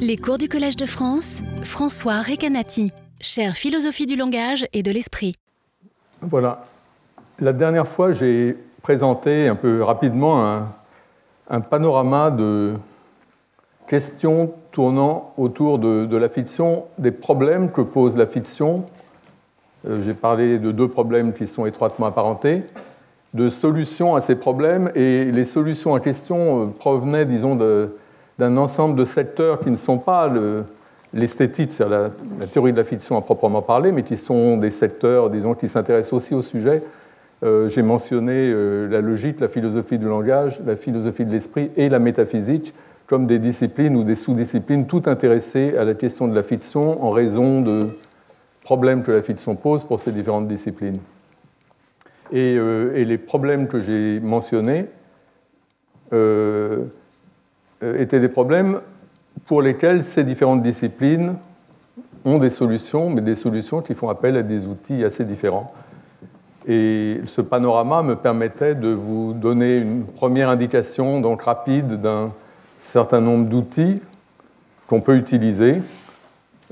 Les cours du Collège de France, François Recanati, chère philosophie du langage et de l'esprit. Voilà. La dernière fois, j'ai présenté un peu rapidement un, panorama de questions tournant autour de, de, la fiction, des problèmes que pose la fiction. Euh, j'ai parlé de deux problèmes qui sont étroitement apparentés, de solutions à ces problèmes, et les solutions en question euh, provenaient, disons, de, d'un ensemble de secteurs qui ne sont pas l'esthétique, c'est-à-dire la, théorie de la fiction à proprement parler, mais qui sont des secteurs, disons, qui s'intéressent aussi au sujet. Euh, j'ai mentionné euh, la logique, la philosophie du langage, la philosophie de l'esprit et la métaphysique comme des disciplines ou des sous-disciplines toutes intéressées à la question de la fiction en raison de problèmes que la fiction pose pour ces différentes disciplines. Et, euh, les problèmes que j'ai mentionnés étaient des problèmes pour lesquels ces différentes disciplines ont des solutions, mais des solutions qui font appel à des outils assez différents. Et ce panorama me permettait de vous donner une première indication donc rapide d'un certain nombre d'outils qu'on peut utiliser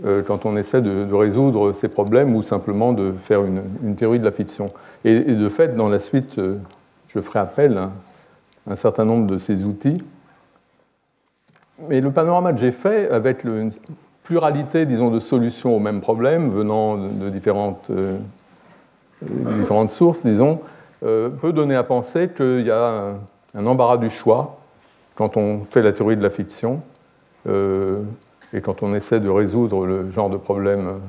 euh, quand on essaie de, résoudre ces problèmes ou simplement de faire une, théorie de la fiction. Et, de fait, dans la suite, euh, je ferai appel à un certain nombre de ces outils. Mais le panorama que j'ai fait, avec une pluralité, disons, de solutions au même problème, venant de différentes, euh, différentes sources, disons, euh, peut donner à penser qu'il y a un, embarras du choix quand on fait la théorie de la fiction euh, et quand on essaie de résoudre le genre de problème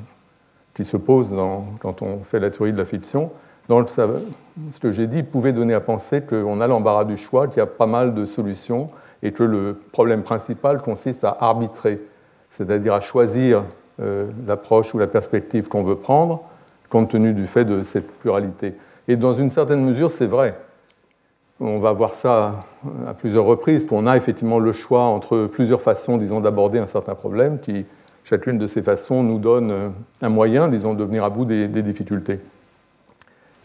qui se pose quand on fait la théorie de la fiction. Donc, ce que j'ai dit pouvait donner à penser qu'on a l'embarras du choix, qu'il y a pas mal de solutions et que le problème principal consiste à arbitrer, c'est-à-dire à choisir euh, l'approche ou la perspective qu'on veut prendre, compte tenu du fait de cette pluralité. Et dans une certaine mesure, c'est vrai. On va voir ça à plusieurs reprises, qu'on a effectivement le choix entre plusieurs façons, disons, d'aborder un certain problème, qui, chacune de ces façons, nous donne euh, un moyen, disons, de venir à bout des, difficultés.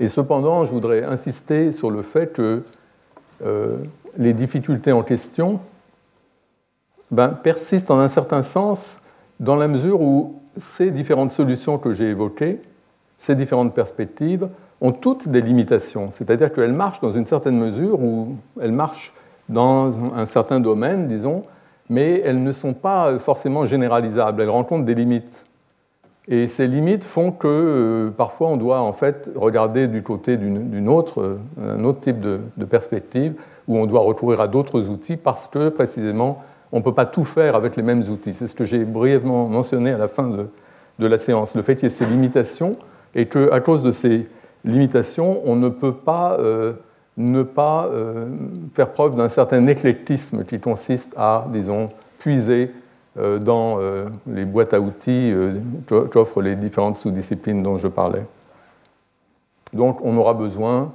Et cependant, je voudrais insister sur le fait que euh, les difficultés en question ben, persistent en un certain sens dans la mesure où ces différentes solutions que j'ai évoquées, ces différentes perspectives, ont toutes des limitations. C'est-à-dire qu'elles marchent dans une certaine mesure ou elles marchent dans un certain domaine, disons, mais elles ne sont pas forcément généralisables. Elles rencontrent des limites. Et ces limites font que euh, parfois on doit en fait regarder du côté d'une autre, euh, un autre type de perspective où on doit recourir à d'autres outils parce que précisément on ne peut pas tout faire avec les mêmes outils. C'est ce que j'ai brièvement mentionné à la fin de, la séance. Le fait qu'il y ait ces limitations et qu'à cause de ces limitations, on ne peut pas euh, ne pas euh, faire preuve d'un certain éclectisme qui consiste à, disons, puiser euh, dans les boîtes à outils qu'offrent les différentes sous-disciplines dont je parlais. Donc on aura besoin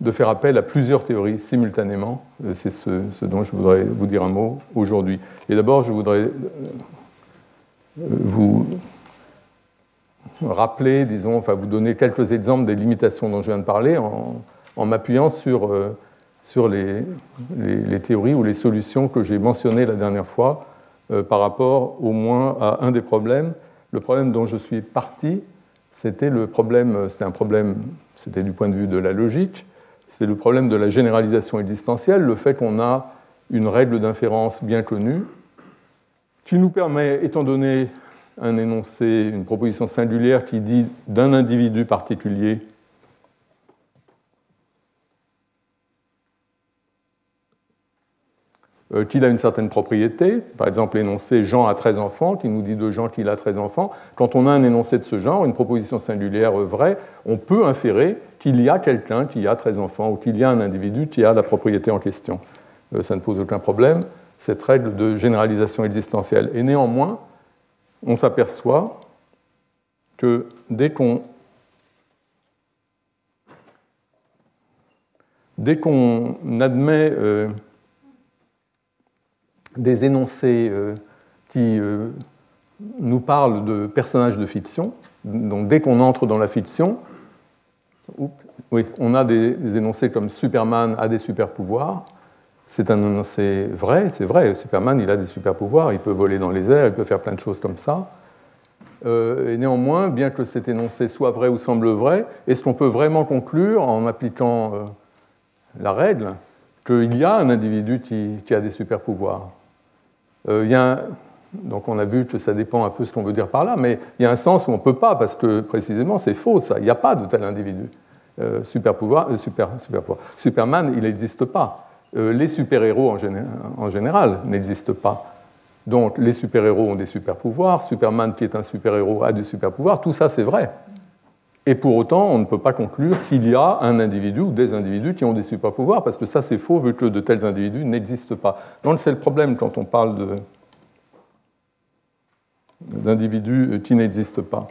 de faire appel à plusieurs théories simultanément. Euh, c'est ce, dont je voudrais vous dire un mot aujourd'hui. Et d'abord, je voudrais euh, vous rappeler, disons, enfin vous donner quelques exemples des limitations dont je viens de parler en, m'appuyant sur, euh, sur les, les, théories ou les solutions que j'ai mentionnées la dernière fois par rapport au moins à un des problèmes. Le problème dont je suis parti, c'était le problème, c'était un problème, c'était du point de vue de la logique, c'est le problème de la généralisation existentielle, le fait qu'on a une règle d'inférence bien connue qui nous permet, étant donné un énoncé, une proposition singulière qui dit d'un individu particulier qu'il a une certaine propriété. Par exemple, l'énoncé Jean a 13 enfants, qui nous dit de Jean qu'il a 13 enfants. Quand on a un énoncé de ce genre, une proposition singulière vraie, on peut inférer qu'il y a quelqu'un qui a 13 enfants ou qu'il y a un individu qui a la propriété en question. Euh, ça ne pose aucun problème, cette règle de généralisation existentielle. Et néanmoins, on s'aperçoit que dès qu'on dès qu'on admet euh, des énoncés euh, qui euh, nous parlent de personnages de fiction. Donc dès qu'on entre dans la fiction, on a des, énoncés comme Superman a des super pouvoirs. c'est un énoncé vrai, c'est vrai, Superman, il a des super pouvoirs, il peut voler dans les airs, il peut faire plein de choses comme ça. Euh, et néanmoins, bien que cet énoncé soit vrai ou semble vrai, est-ce qu'on peut vraiment conclure, en appliquant la règle, qu'il y a un individu qui, a des super pouvoirs euh, a Donc on a vu que ça dépend un peu ce qu'on veut dire par là, mais il y a un sens où on ne peut pas, parce que précisément c'est faux ça, il n'y a pas de tel individu. super pouvoir. Superman, il n'existe pas. les super-héros en général n'existent pas. Donc les super-héros ont des super-pouvoirs, Superman qui est un super-héros a des super-pouvoirs, tout ça c'est vrai. Et pour autant, on ne peut pas conclure qu'il y a un individu ou des individus qui ont des super-pouvoirs, parce que ça c'est faux vu que de tels individus n'existent pas. Donc c'est le problème quand on parle d'individus qui n'existent pas.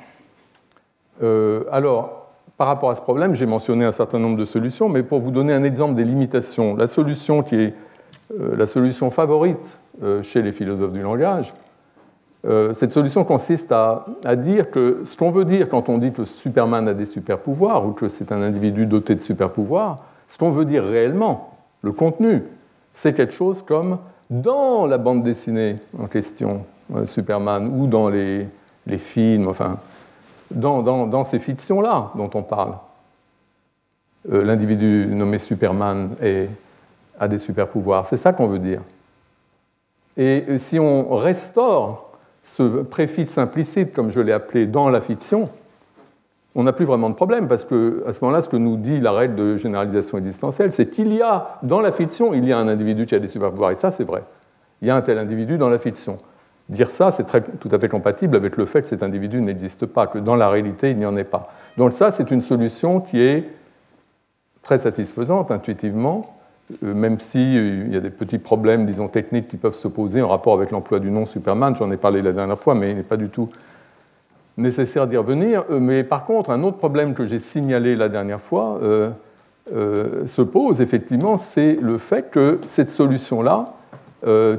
Euh, alors, par rapport à ce problème, j'ai mentionné un certain nombre de solutions, mais pour vous donner un exemple des limitations, la solution qui est euh, la solution favorite euh, chez les philosophes du langage, euh, cette solution consiste à, dire que ce qu'on veut dire quand on dit que Superman a des super-pouvoirs ou que c'est un individu doté de super-pouvoirs, ce qu'on veut dire réellement, le contenu, c'est quelque chose comme dans la bande dessinée en question, Superman, ou dans les, films, enfin, dans ces fictions-là dont on parle. L'individu nommé Superman a des super pouvoirs. C'est ça qu'on veut dire. Et si on restaure ce préfixe implicite, comme je l'ai appelé, dans la fiction, on n'a plus vraiment de problème, parce que à ce moment-là, ce que nous dit la règle de généralisation existentielle, c'est qu'il y a, dans la fiction, il y a un individu qui a des super pouvoirs, et ça, c'est vrai. Il y a un tel individu dans la fiction. Dire ça, c'est tout à fait compatible avec le fait que cet individu n'existe pas, que dans la réalité, il n'y en ait pas. Donc ça, c'est une solution qui est très satisfaisante intuitivement, même s'il euh, y a des petits problèmes, disons, techniques qui peuvent se poser en rapport avec l'emploi du nom Superman, j'en ai parlé la dernière fois, mais il n'est pas du tout nécessaire d'y revenir. Euh, mais par contre, un autre problème que j'ai signalé la dernière fois se pose effectivement, c'est le fait que cette solution-là,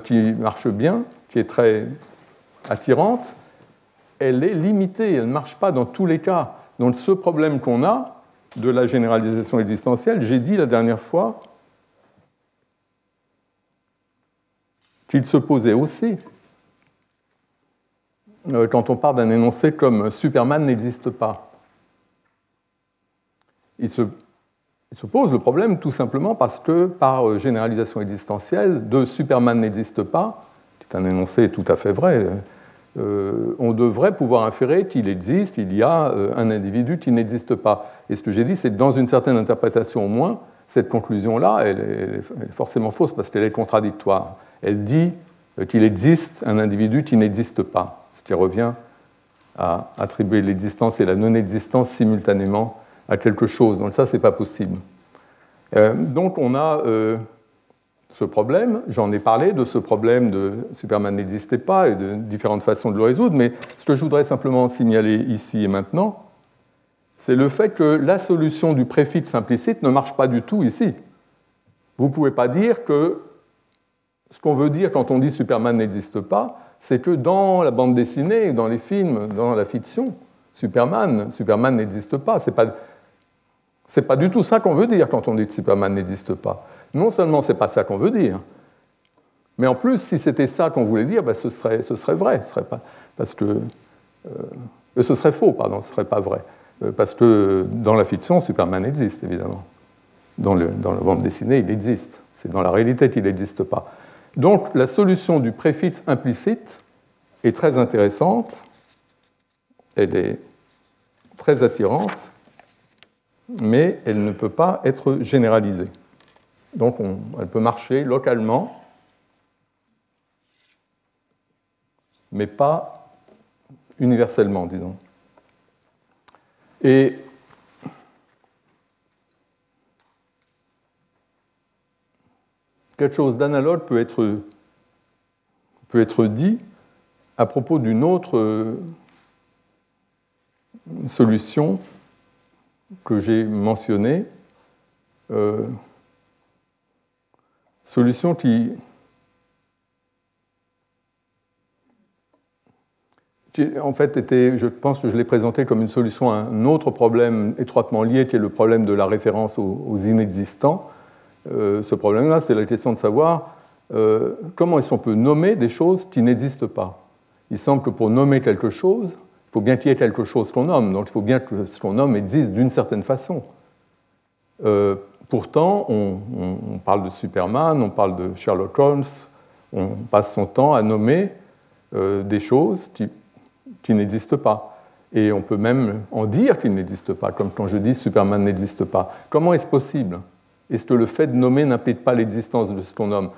qui marche bien, qui est très attirante, elle est limitée, elle ne marche pas dans tous les cas. Donc ce problème qu'on a de la généralisation existentielle, j'ai dit la dernière fois, qu'il se posait aussi euh, quand on parle d'un énoncé comme Superman n'existe pas. Il se, pose le problème tout simplement parce que, par euh, généralisation existentielle, de Superman n'existe pas, qui est un énoncé tout à fait vrai, euh, on devrait pouvoir inférer qu'il existe, il y a un individu qui n'existe pas. Et ce que j'ai dit, c'est que dans une certaine interprétation au moins, cette conclusion-là, elle, est forcément fausse parce qu'elle est contradictoire elle dit qu'il existe un individu qui n'existe pas, ce qui revient à attribuer l'existence et la non-existence simultanément à quelque chose. Donc ça, ce n'est pas possible. Euh, donc on a euh, ce problème, j'en ai parlé de ce problème de Superman n'existait pas et de différentes façons de le résoudre, mais ce que je voudrais simplement signaler ici et maintenant, c'est le fait que la solution du préfixe implicite ne marche pas du tout ici. Vous ne pouvez pas dire que ce qu'on veut dire quand on dit Superman n'existe pas, c'est que dans la bande dessinée, dans les films, dans la fiction, Superman, Superman n'existe pas. C'est pas pas du tout ça qu'on veut dire quand on dit que Superman n'existe pas. Non seulement c'est pas ça qu'on veut dire, mais en plus, si c'était ça qu'on voulait dire, ben, ce, serait, vrai, ce serait pas, parce que euh, ce serait faux, pardon, ce serait pas vrai, parce que dans la fiction, Superman existe évidemment. Dans, le, dans la bande dessinée, il existe. C'est dans la réalité qu'il n'existe pas. Donc la solution du préfixe implicite est très intéressante, elle est très attirante, mais elle ne peut pas être généralisée. Donc elle peut marcher localement, mais pas universellement, disons. Et quelque chose d'analogue peut être, peut être dit à propos d'une autre euh, solution que j'ai mentionnée, euh, solution qui, en fait était, je pense que je l'ai présentée comme une solution à un autre problème étroitement lié, qui est le problème de la référence aux inexistants. ce problème-là, c'est la question de savoir comment est-ce qu'on peut nommer des choses qui n'existent pas. Il semble que pour nommer quelque chose, il faut bien qu'il y ait quelque chose qu'on nomme, donc il faut bien que ce qu'on nomme existe d'une certaine façon. pourtant, on, parle de Superman, on parle de Sherlock Holmes, on passe son temps à nommer des choses qui, qui n'existent pas. Et on peut même en dire qu'il n'existe pas, comme quand je dis Superman n'existe pas. Comment est-ce possible? Est-ce que le fait de nommer n'implique pas l'existence de ce qu'on nomme?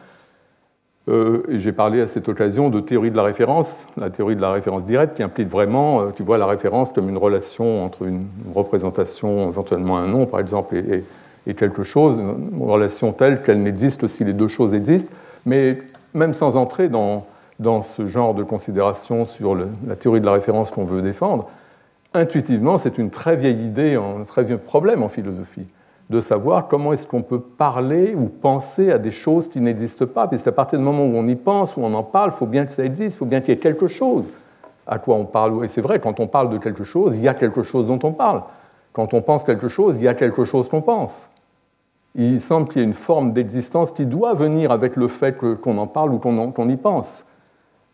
Euh, J'ai parlé à cette occasion de théorie de la référence, la théorie de la référence directe, qui implique vraiment, euh, tu vois, la référence comme une relation entre une représentation, éventuellement un nom, par exemple, et, et quelque chose, une relation telle qu'elle n'existe si les deux choses existent, mais même sans entrer dans, dans ce genre de considération sur la théorie de la référence qu'on veut défendre, intuitivement, c'est une très vieille idée, un très vieux problème en philosophie, de savoir comment est-ce qu'on peut parler ou penser à des choses qui n'existent pas. Puisque à partir du moment où on y pense, où on en parle, il faut bien que ça existe, il faut bien qu'il y ait quelque chose à quoi on parle. Et c'est vrai, quand on parle de quelque chose, il y a quelque chose dont on parle. Quand on pense quelque chose, il y a quelque chose qu'on pense. Il semble qu'il y ait une forme d'existence qui doit venir avec le fait qu'on en parle ou qu'on y pense.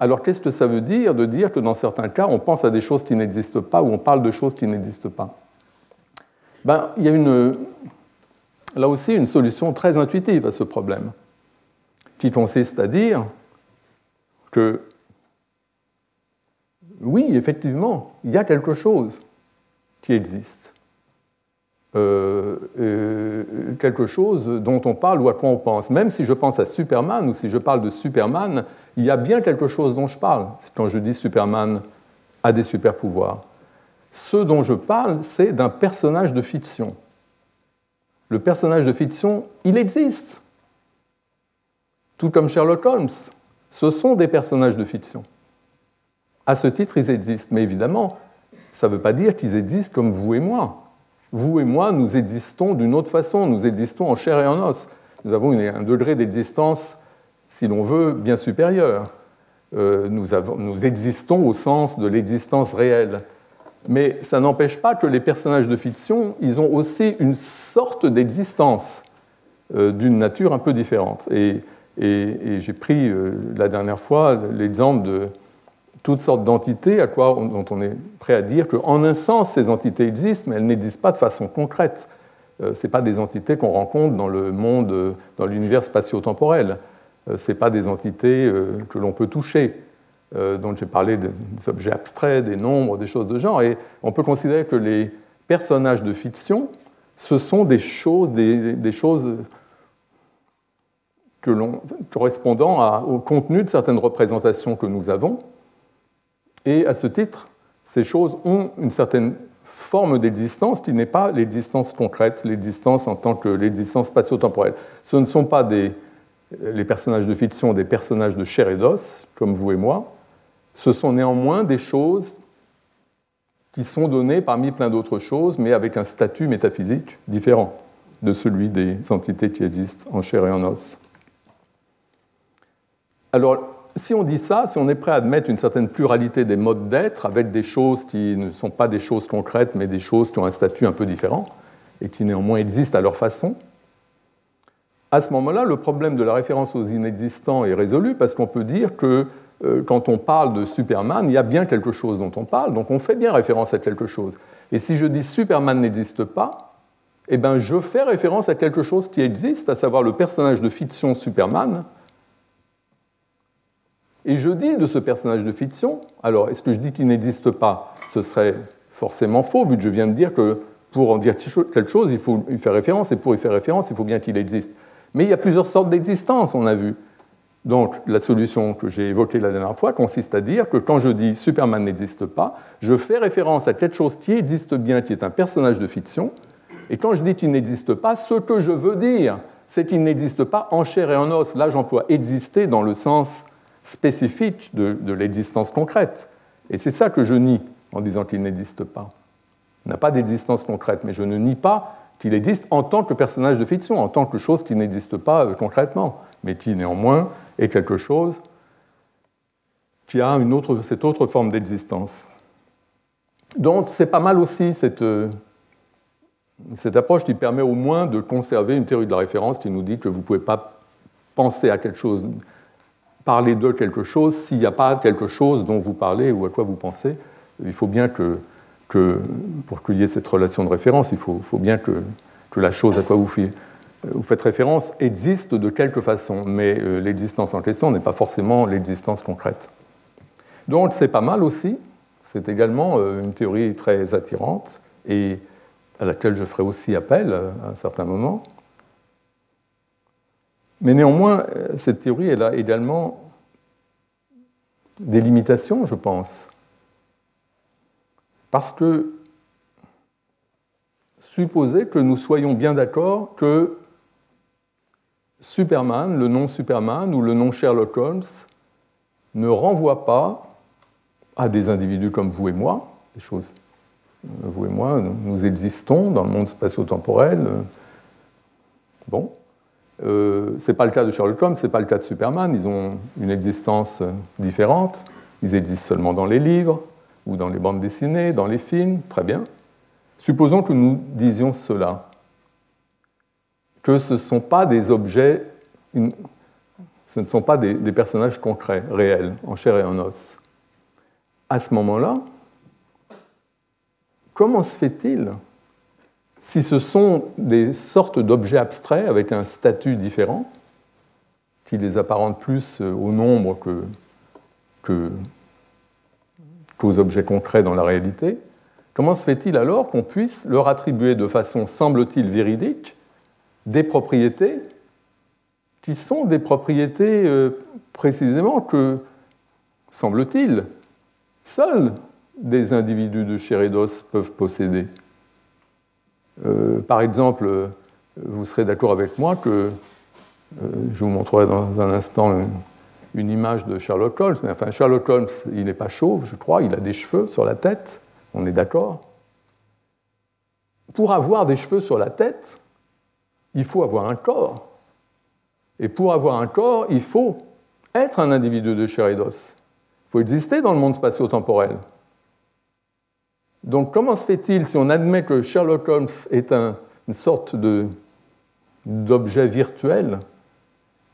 Alors qu'est-ce que ça veut dire de dire que dans certains cas, on pense à des choses qui n'existent pas ou on parle de choses qui n'existent pas? Ben, Il y a là aussi une solution très intuitive à ce problème, qui consiste à dire que oui, effectivement, il y a quelque chose qui existe. Euh, euh, quelque chose dont on parle ou à quoi on pense. Même si je pense à Superman ou si je parle de Superman, il y a bien quelque chose dont je parle quand je dis Superman a des super pouvoirs. Ce dont je parle, c'est d'un personnage de fiction. Le personnage de fiction, il existe. Tout comme Sherlock Holmes, ce sont des personnages de fiction. À ce titre, ils existent. Mais évidemment, ça ne veut pas dire qu'ils existent comme vous et moi. Vous et moi, nous existons d'une autre façon, nous existons en chair et en os. Nous avons un degré d'existence si l'on veut, bien supérieur. Euh, nous, existons au sens de l'existence réelle. Mais ça n'empêche pas que les personnages de fiction, ils ont aussi une sorte d'existence euh, d'une nature un peu différente. Et, j'ai pris euh, la dernière fois l'exemple de toutes sortes d'entités à quoi, dont on est prêt à dire qu'en un sens, ces entités existent, mais elles n'existent pas de façon concrète. Ce n'est pas des entités qu'on rencontre dans le monde, dans l'univers spatio-temporel. Euh, ce pas des entités euh, que l'on peut toucher. Euh, dont j'ai parlé des objets abstraits, des nombres, des choses de genre. Et on peut considérer que les personnages de fiction, ce sont des choses, des, choses correspondant au contenu de certaines représentations que nous avons. Et à ce titre, ces choses ont une certaine forme d'existence qui n'est pas l'existence concrète, l'existence en tant que l'existence spatio-temporelle. Ce ne sont pas des les personnages de fiction des personnages de chair et d'os, comme vous et moi, ce sont néanmoins des choses qui sont données parmi plein d'autres choses, mais avec un statut métaphysique différent de celui des entités qui existent en chair et en os. Alors, si on dit ça, si on est prêt à admettre une certaine pluralité des modes d'être, avec des choses qui ne sont pas des choses concrètes, mais des choses qui ont un statut un peu différent, et qui néanmoins existent à leur façon, à ce moment-là, le problème de la référence aux inexistants est résolu parce qu'on peut dire que euh, quand on parle de Superman, il y a bien quelque chose dont on parle, donc on fait bien référence à quelque chose. Et si je dis Superman n'existe pas, eh ben je fais référence à quelque chose qui existe, à savoir le personnage de fiction Superman. Et je dis de ce personnage de fiction, alors est-ce que je dis qu'il n'existe pas? Ce serait forcément faux, vu que je viens de dire que pour en dire quelque chose, il faut y faire référence, et pour y faire référence, il faut bien qu'il existe. Mais il y a plusieurs sortes d'existence, on a vu. Donc la solution que j'ai évoquée la dernière fois consiste à dire que quand je dis Superman n'existe pas, je fais référence à quelque chose qui existe bien, qui est un personnage de fiction. Et quand je dis qu'il n'existe pas, ce que je veux dire, c'est qu'il n'existe pas en chair et en os. Là, j'emploie exister dans le sens spécifique de, l'existence concrète. Et c'est ça que je nie en disant qu'il n'existe pas. Il n'a pas d'existence concrète, mais je ne nie pas qu'il existe en tant que personnage de fiction, en tant que chose qui n'existe pas euh, concrètement, mais qui néanmoins est quelque chose qui a une autre, cette autre forme d'existence. Donc c'est pas mal aussi cette, euh, cette approche qui permet au moins de conserver une théorie de la référence qui nous dit que vous ne pouvez pas penser à quelque chose, parler de quelque chose s'il n'y a pas quelque chose dont vous parlez ou à quoi vous pensez. Il faut bien que, pour qu'il y ait cette relation de référence, il faut, bien que, la chose à quoi vous, vous faites référence existe de quelque façon, mais euh, l'existence en question n'est pas forcément l'existence concrète. Donc c'est pas mal aussi, c'est également euh, une théorie très attirante et à laquelle je ferai aussi appel euh, à un certain moment. Mais néanmoins, euh, cette théorie, elle a également des limitations, je pense. Parce que supposer que nous soyons bien d'accord que Superman, le nom Superman ou le nom Sherlock Holmes ne renvoie pas à des individus comme vous et moi, des choses. Vous et moi, nous existons dans le monde spatio-temporel. Bon. Euh, ce n'est pas le cas de Sherlock Holmes, ce n'est pas le cas de Superman. Ils ont une existence différente. Ils existent seulement dans les livres ou dans les bandes dessinées, dans les films. Très bien. Supposons que nous disions cela, que ce ne sont pas des objets, ce ne sont pas des personnages concrets, réels, en chair et en os à ce moment-là, comment se fait-il, si ce sont des sortes d'objets abstraits avec un statut différent, qui les apparentent plus au nombre que, qu'aux objets concrets dans la réalité, comment se fait-il alors qu'on puisse leur attribuer de façon, semble-t-il, véridique, des propriétés qui sont des propriétés euh, précisément que, semble-t-il, seuls des individus de chair et d'os peuvent posséder? Euh, par exemple, vous serez d'accord avec moi que, euh, je vous montrerai dans un instant une, image de Sherlock Holmes, mais enfin Sherlock Holmes, il n'est pas chauve, je crois, il a des cheveux sur la tête, on est d'accord. Pour avoir des cheveux sur la tête, il faut avoir un corps. Et pour avoir un corps, il faut être un individu de chair et d'os faut exister dans le monde spatio-temporel. Donc comment se fait-il, si on admet que Sherlock Holmes est une sorte d'objet virtuel,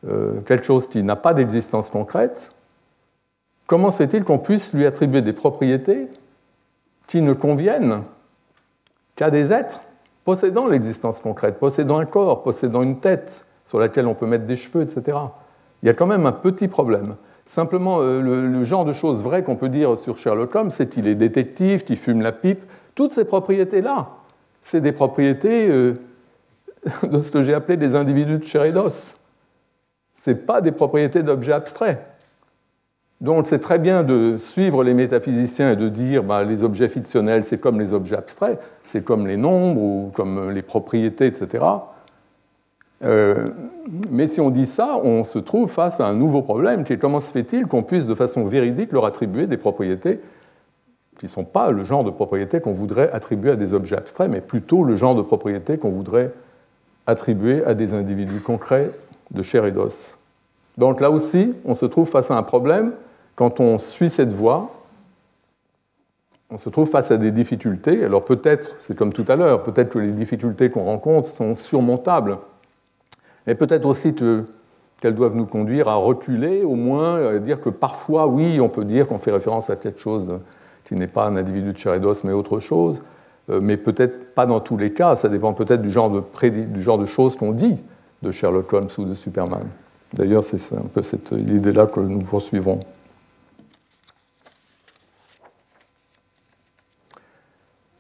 euh, quelque chose qui n'a pas d'existence concrète, comment se fait-il qu'on puisse lui attribuer des propriétés qui ne conviennent qu'à des êtres possédant l'existence concrète, possédant un corps, possédant une tête sur laquelle on peut mettre des cheveux, etc. Il y a quand même un petit problème. Simplement, euh, le, genre de choses vraies qu'on peut dire sur Sherlock Holmes, c'est qu'il est détective, qu'il fume la pipe. Toutes ces propriétés-là, c'est des propriétés euh, de ce que j'ai appelé des individus de chair et d'os. Ce pas des propriétés d'objets abstraits. Donc c'est très bien de suivre les métaphysiciens et de dire bah, les objets fictionnels, c'est comme les objets abstraits, c'est comme les nombres ou comme les propriétés, etc. Euh, mais si on dit ça, on se trouve face à un nouveau problème qui est comment se fait-il qu'on puisse de façon véridique leur attribuer des propriétés qui ne sont pas le genre de propriétés qu'on voudrait attribuer à des objets abstraits, mais plutôt le genre de propriétés qu'on voudrait attribuer à des individus concrets de chair et d'os. Donc là aussi, on se trouve face à un problème. Quand on suit cette voie, on se trouve face à des difficultés. Alors peut-être, c'est comme tout à l'heure, peut-être que les difficultés qu'on rencontre sont surmontables mais peut-être aussi qu'elles doivent nous conduire à reculer, au moins à dire que parfois, oui, on peut dire qu'on fait référence à quelque chose qui n'est pas un individu de chair et mais autre chose, euh, mais peut-être pas dans tous les cas, ça dépend peut-être du, genre de du genre de choses qu'on dit de Sherlock Holmes ou de Superman. D'ailleurs, c'est un peu cette idée-là que nous poursuivrons.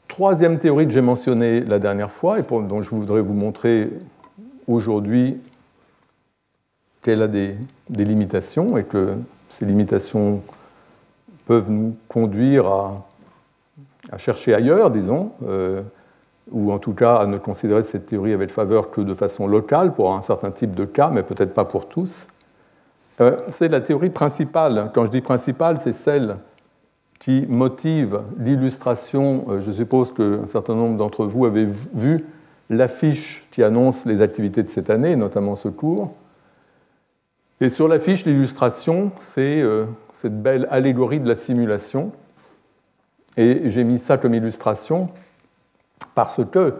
Troisième théorie que j'ai mentionnée la dernière fois et dont je voudrais vous montrer aujourd'hui qu'elle a des, limitations et que ces limitations peuvent nous conduire à, chercher ailleurs, disons, euh, ou en tout cas à ne considérer cette théorie avec faveur que de façon locale pour un certain type de cas, mais peut-être pas pour tous. Euh, c'est la théorie principale. Quand je dis principale, c'est celle qui motive l'illustration. Euh, je suppose qu'un certain nombre d'entre vous avez vu l'affiche qui annonce les activités de cette année, notamment ce cours. Et sur l'affiche, l'illustration, c'est euh, cette belle allégorie de la simulation. Et j'ai mis ça comme illustration parce que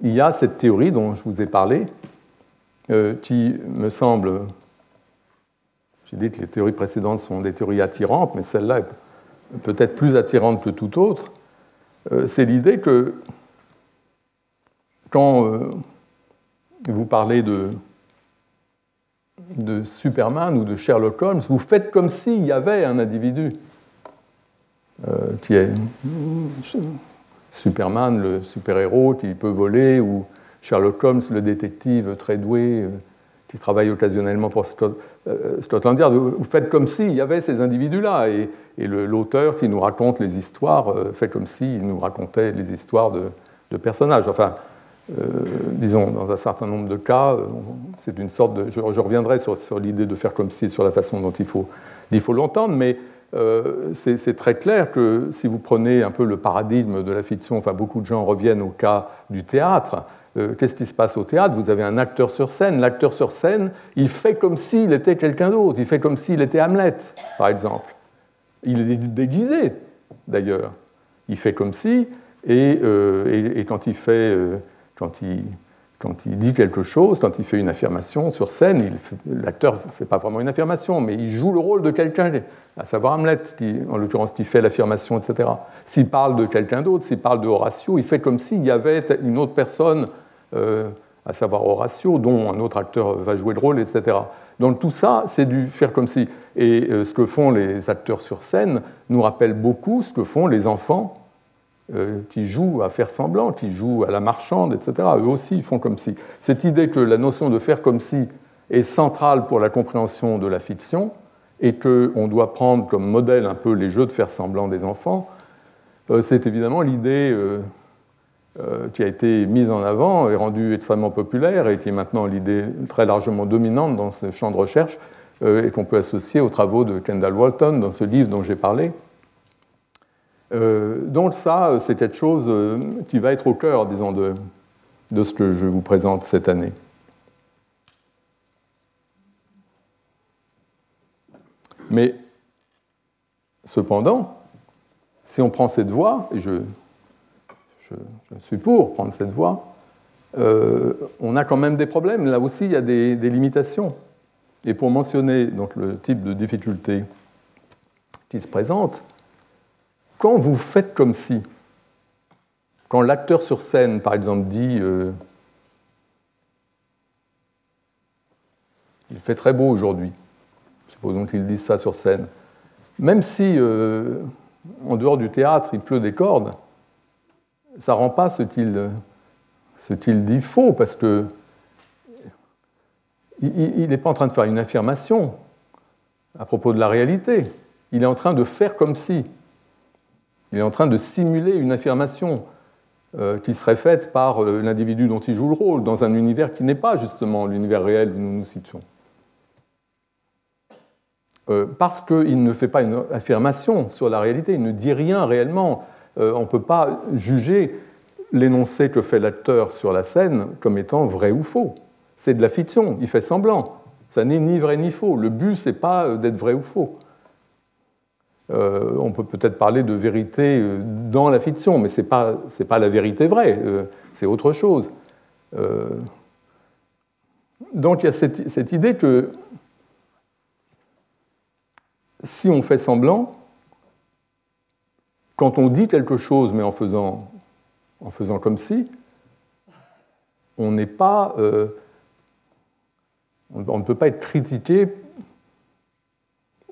il y a cette théorie dont je vous ai parlé, euh, qui me semble, j'ai dit que les théories précédentes sont des théories attirantes, mais celle-là est peut-être plus attirante que toute autre, euh, c'est l'idée que quand euh, vous parlez de, de Superman ou de Sherlock Holmes, vous faites comme s'il y avait un individu qui est Superman, le super-héros qui peut voler, ou Sherlock Holmes, le détective très doué euh, qui travaille occasionnellement pour euh, Scotland Yard. Vous faites comme s'il y avait ces individus-là, et, l'auteur qui nous raconte les histoires euh, fait comme s'il nous racontait les histoires de, personnages. Enfin, disons, dans un certain nombre de cas, c'est une sorte de. Je, reviendrai sur, l'idée de faire comme si, sur la façon dont il faut, l'entendre, mais euh, c'est très clair que si vous prenez un peu le paradigme de la fiction, enfin beaucoup de gens reviennent au cas du théâtre, euh, qu'est-ce qui se passe au théâtre? Vous avez un acteur sur scène. L'acteur sur scène, il fait comme s'il était quelqu'un d'autre. Il fait comme s'il était Hamlet, par exemple. Il est déguisé, d'ailleurs. Il fait comme si, et, euh, et quand il fait, quand il, dit quelque chose, quand il fait une affirmation sur scène, l'acteur ne fait pas vraiment une affirmation, mais il joue le rôle de quelqu'un, à savoir Hamlet, qui, en l'occurrence, qui fait l'affirmation, etc. S'il parle de quelqu'un d'autre, s'il parle de Horatio, il fait comme s'il y avait une autre personne, euh, à savoir Horatio, dont un autre acteur va jouer le rôle, etc. Donc tout ça, c'est du faire comme si. Et euh, ce que font les acteurs sur scène nous rappelle beaucoup ce que font les enfants qui jouent à faire semblant, qui jouent à la marchande, etc. Eux aussi, ils font comme si. Cette idée que la notion de faire comme si est centrale pour la compréhension de la fiction et qu'on doit prendre comme modèle un peu les jeux de faire semblant des enfants, euh, c'est évidemment l'idée euh, qui a été mise en avant et rendue extrêmement populaire et qui est maintenant l'idée très largement dominante dans ce champ de recherche et qu'on peut associer aux travaux de Kendall Walton dans ce livre dont j'ai parlé. Euh, donc ça, c'est quelque chose euh, qui va être au cœur, disons, de, ce que je vous présente cette année. Mais cependant, si on prend cette voie, et je, suis pour prendre cette voie, euh, on a quand même des problèmes. Là aussi, il y a des, des, limitations. Et pour mentionner donc, le type de difficulté qui se présente, quand vous faites comme si, quand l'acteur sur scène, par exemple, dit euh, Il fait très beau aujourd'hui, supposons qu'il dise ça sur scène, même si euh, en dehors du théâtre il pleut des cordes, ça ne rend pas ce qu'il dit faux, parce que il n'est pas en train de faire une affirmation à propos de la réalité, il est en train de faire comme si. Il est en train de simuler une affirmation euh, qui serait faite par euh, l'individu dont il joue le rôle, dans un univers qui n'est pas justement l'univers réel où nous nous situons. Euh, parce qu'il ne fait pas une affirmation sur la réalité, il ne dit rien réellement. on ne peut pas juger l'énoncé que fait l'acteur sur la scène comme étant vrai ou faux. C'est de la fiction, il fait semblant. Ça n'est ni vrai ni faux. Le but, ce n'est pas d'être vrai ou faux. Euh, on peut peut-être parler de vérité euh, dans la fiction, mais ce n'est pas, la vérité vraie, euh, c'est autre chose. donc il y a cette, idée que si on fait semblant, quand on dit quelque chose, mais en faisant, en faisant comme si, on n'est pas. on ne peut pas être critiqué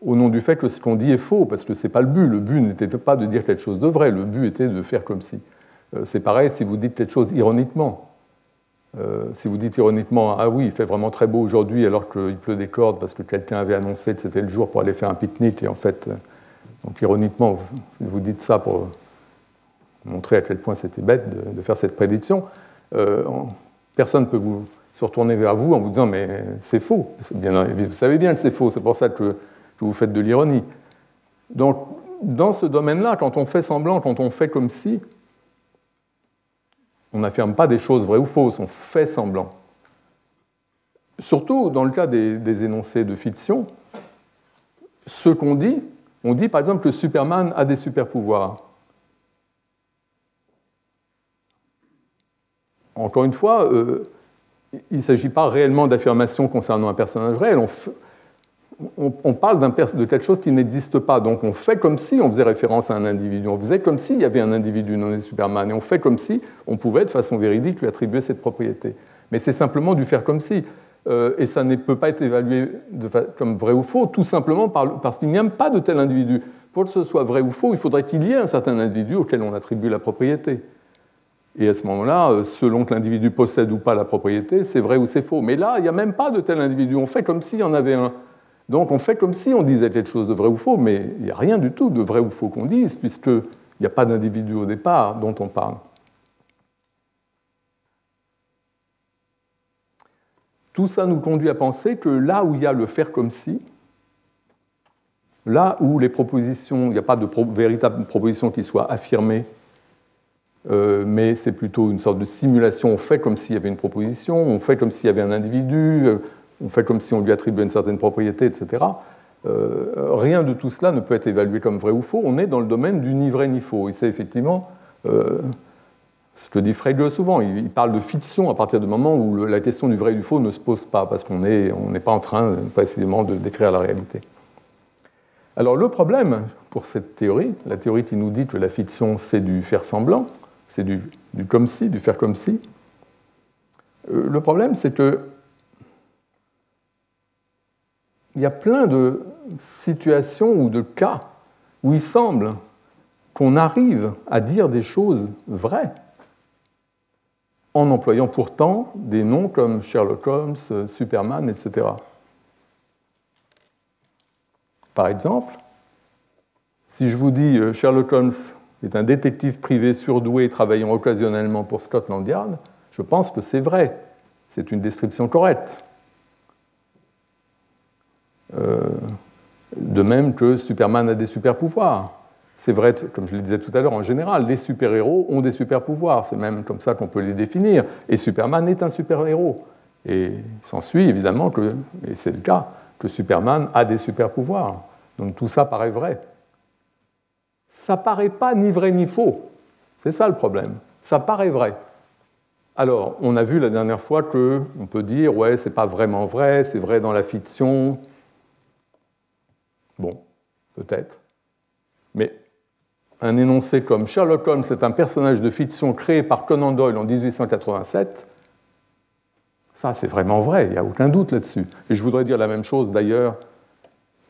au nom du fait que ce qu'on dit est faux, parce que ce n'est pas le but. Le but n'était pas de dire quelque chose de vrai, le but était de faire comme si. Euh, c'est pareil si vous dites quelque chose ironiquement. Euh, si vous dites ironiquement, ah oui, il fait vraiment très beau aujourd'hui alors qu'il pleut des cordes parce que quelqu'un avait annoncé que c'était le jour pour aller faire un pique-nique, et en fait, euh, donc ironiquement, vous, dites ça pour montrer à quel point c'était bête de, faire cette prédiction, personne ne peut vous se retourner vers vous en vous disant mais c'est faux. Vous savez bien que c'est faux, c'est pour ça que que vous faites de l'ironie. Donc, dans ce domaine-là, quand on fait semblant, quand on fait comme si, on n'affirme pas des choses vraies ou fausses, on fait semblant. Surtout dans le cas des, énoncés de fiction, ce qu'on dit, on dit par exemple que Superman a des super pouvoirs. encore une fois, il ne s'agit pas réellement d'affirmation concernant un personnage réel. Parle de quelque chose qui n'existe pas. Donc on fait comme si on faisait référence à un individu. On faisait comme s'il y avait un individu non Superman. Et on fait comme si on pouvait, de façon véridique, lui attribuer cette propriété. Mais c'est simplement du faire comme si. Euh, et ça ne peut pas être évalué comme vrai ou faux, tout simplement parce qu'il n'y a pas de tel individu. Pour que ce soit vrai ou faux, il faudrait qu'il y ait un certain individu auquel on attribue la propriété. Et à ce moment-là, euh, selon que l'individu possède ou pas la propriété, c'est vrai ou c'est faux. Mais là, il n'y a même pas de tel individu. On fait comme s'il y en avait un. Donc on fait comme si on disait quelque chose de vrai ou faux, mais il n'y a rien du tout de vrai ou faux qu'on dise, puisqu'il n'y a pas d'individu au départ dont on parle. Tout ça nous conduit à penser que là où il y a le faire comme si, là où les propositions, il n'y a pas de véritable proposition qui soit affirmée, euh, mais c'est plutôt une sorte de simulation, on fait comme s'il y avait une proposition, on fait comme s'il y avait un individu, euh, on fait comme si on lui attribuait une certaine propriété, etc. Euh, rien de tout cela ne peut être évalué comme vrai ou faux, on est dans le domaine du ni vrai ni faux, et c'est effectivement ce que dit Frege souvent, il parle de fiction à partir du moment où la question du vrai et du faux ne se pose pas, parce qu'on n'est pas en train précisément de décrire la réalité. Alors le problème pour cette théorie, la théorie qui nous dit que la fiction c'est du faire semblant, c'est du, comme si, du faire comme si, euh, le problème c'est que il y a plein de situations ou de cas où il semble qu'on arrive à dire des choses vraies en employant pourtant des noms comme Sherlock Holmes, Superman, etc. Par exemple, si je vous dis euh, Sherlock Holmes est un détective privé surdoué travaillant occasionnellement pour Scotland Yard, je pense que c'est vrai. C'est une description correcte. Euh, de même que Superman a des super pouvoirs. C'est vrai, comme je le disais tout à l'heure, en général, les super-héros ont des super-pouvoirs. C'est même comme ça qu'on peut les définir. Et Superman est un super-héros. Et il s'ensuit évidemment que, et c'est le cas, que Superman a des super-pouvoirs. Donc tout ça paraît vrai. Ça paraît pas ni vrai ni faux. C'est ça le problème. Ça paraît vrai. Alors, on a vu la dernière fois que on peut dire ouais, c'est pas vraiment vrai, c'est vrai dans la fiction. Peut-être. Mais un énoncé comme Sherlock Holmes est un personnage de fiction créé par Conan Doyle en 1887, ça c'est vraiment vrai, il n'y a aucun doute là-dessus. Et je voudrais dire la même chose d'ailleurs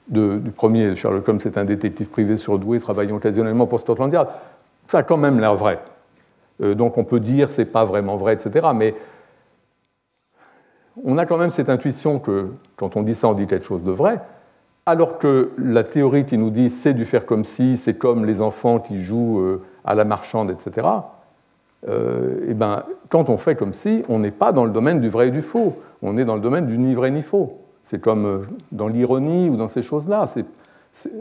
du premier, Sherlock Holmes est un détective privé surdoué travaillant occasionnellement pour Scotland Yard. Ça a quand même l'air vrai. Euh, donc on peut dire c'est pas vraiment vrai, etc. Mais on a quand même cette intuition que quand on dit ça, on dit quelque chose de vrai alors que la théorie qui nous dit c'est du faire comme si, c'est comme les enfants qui jouent euh, à la marchande, etc., euh, eh ben, quand on fait comme si, on n'est pas dans le domaine du vrai et du faux, on est dans le domaine du ni vrai ni faux. C'est comme euh, dans l'ironie ou dans ces choses-là.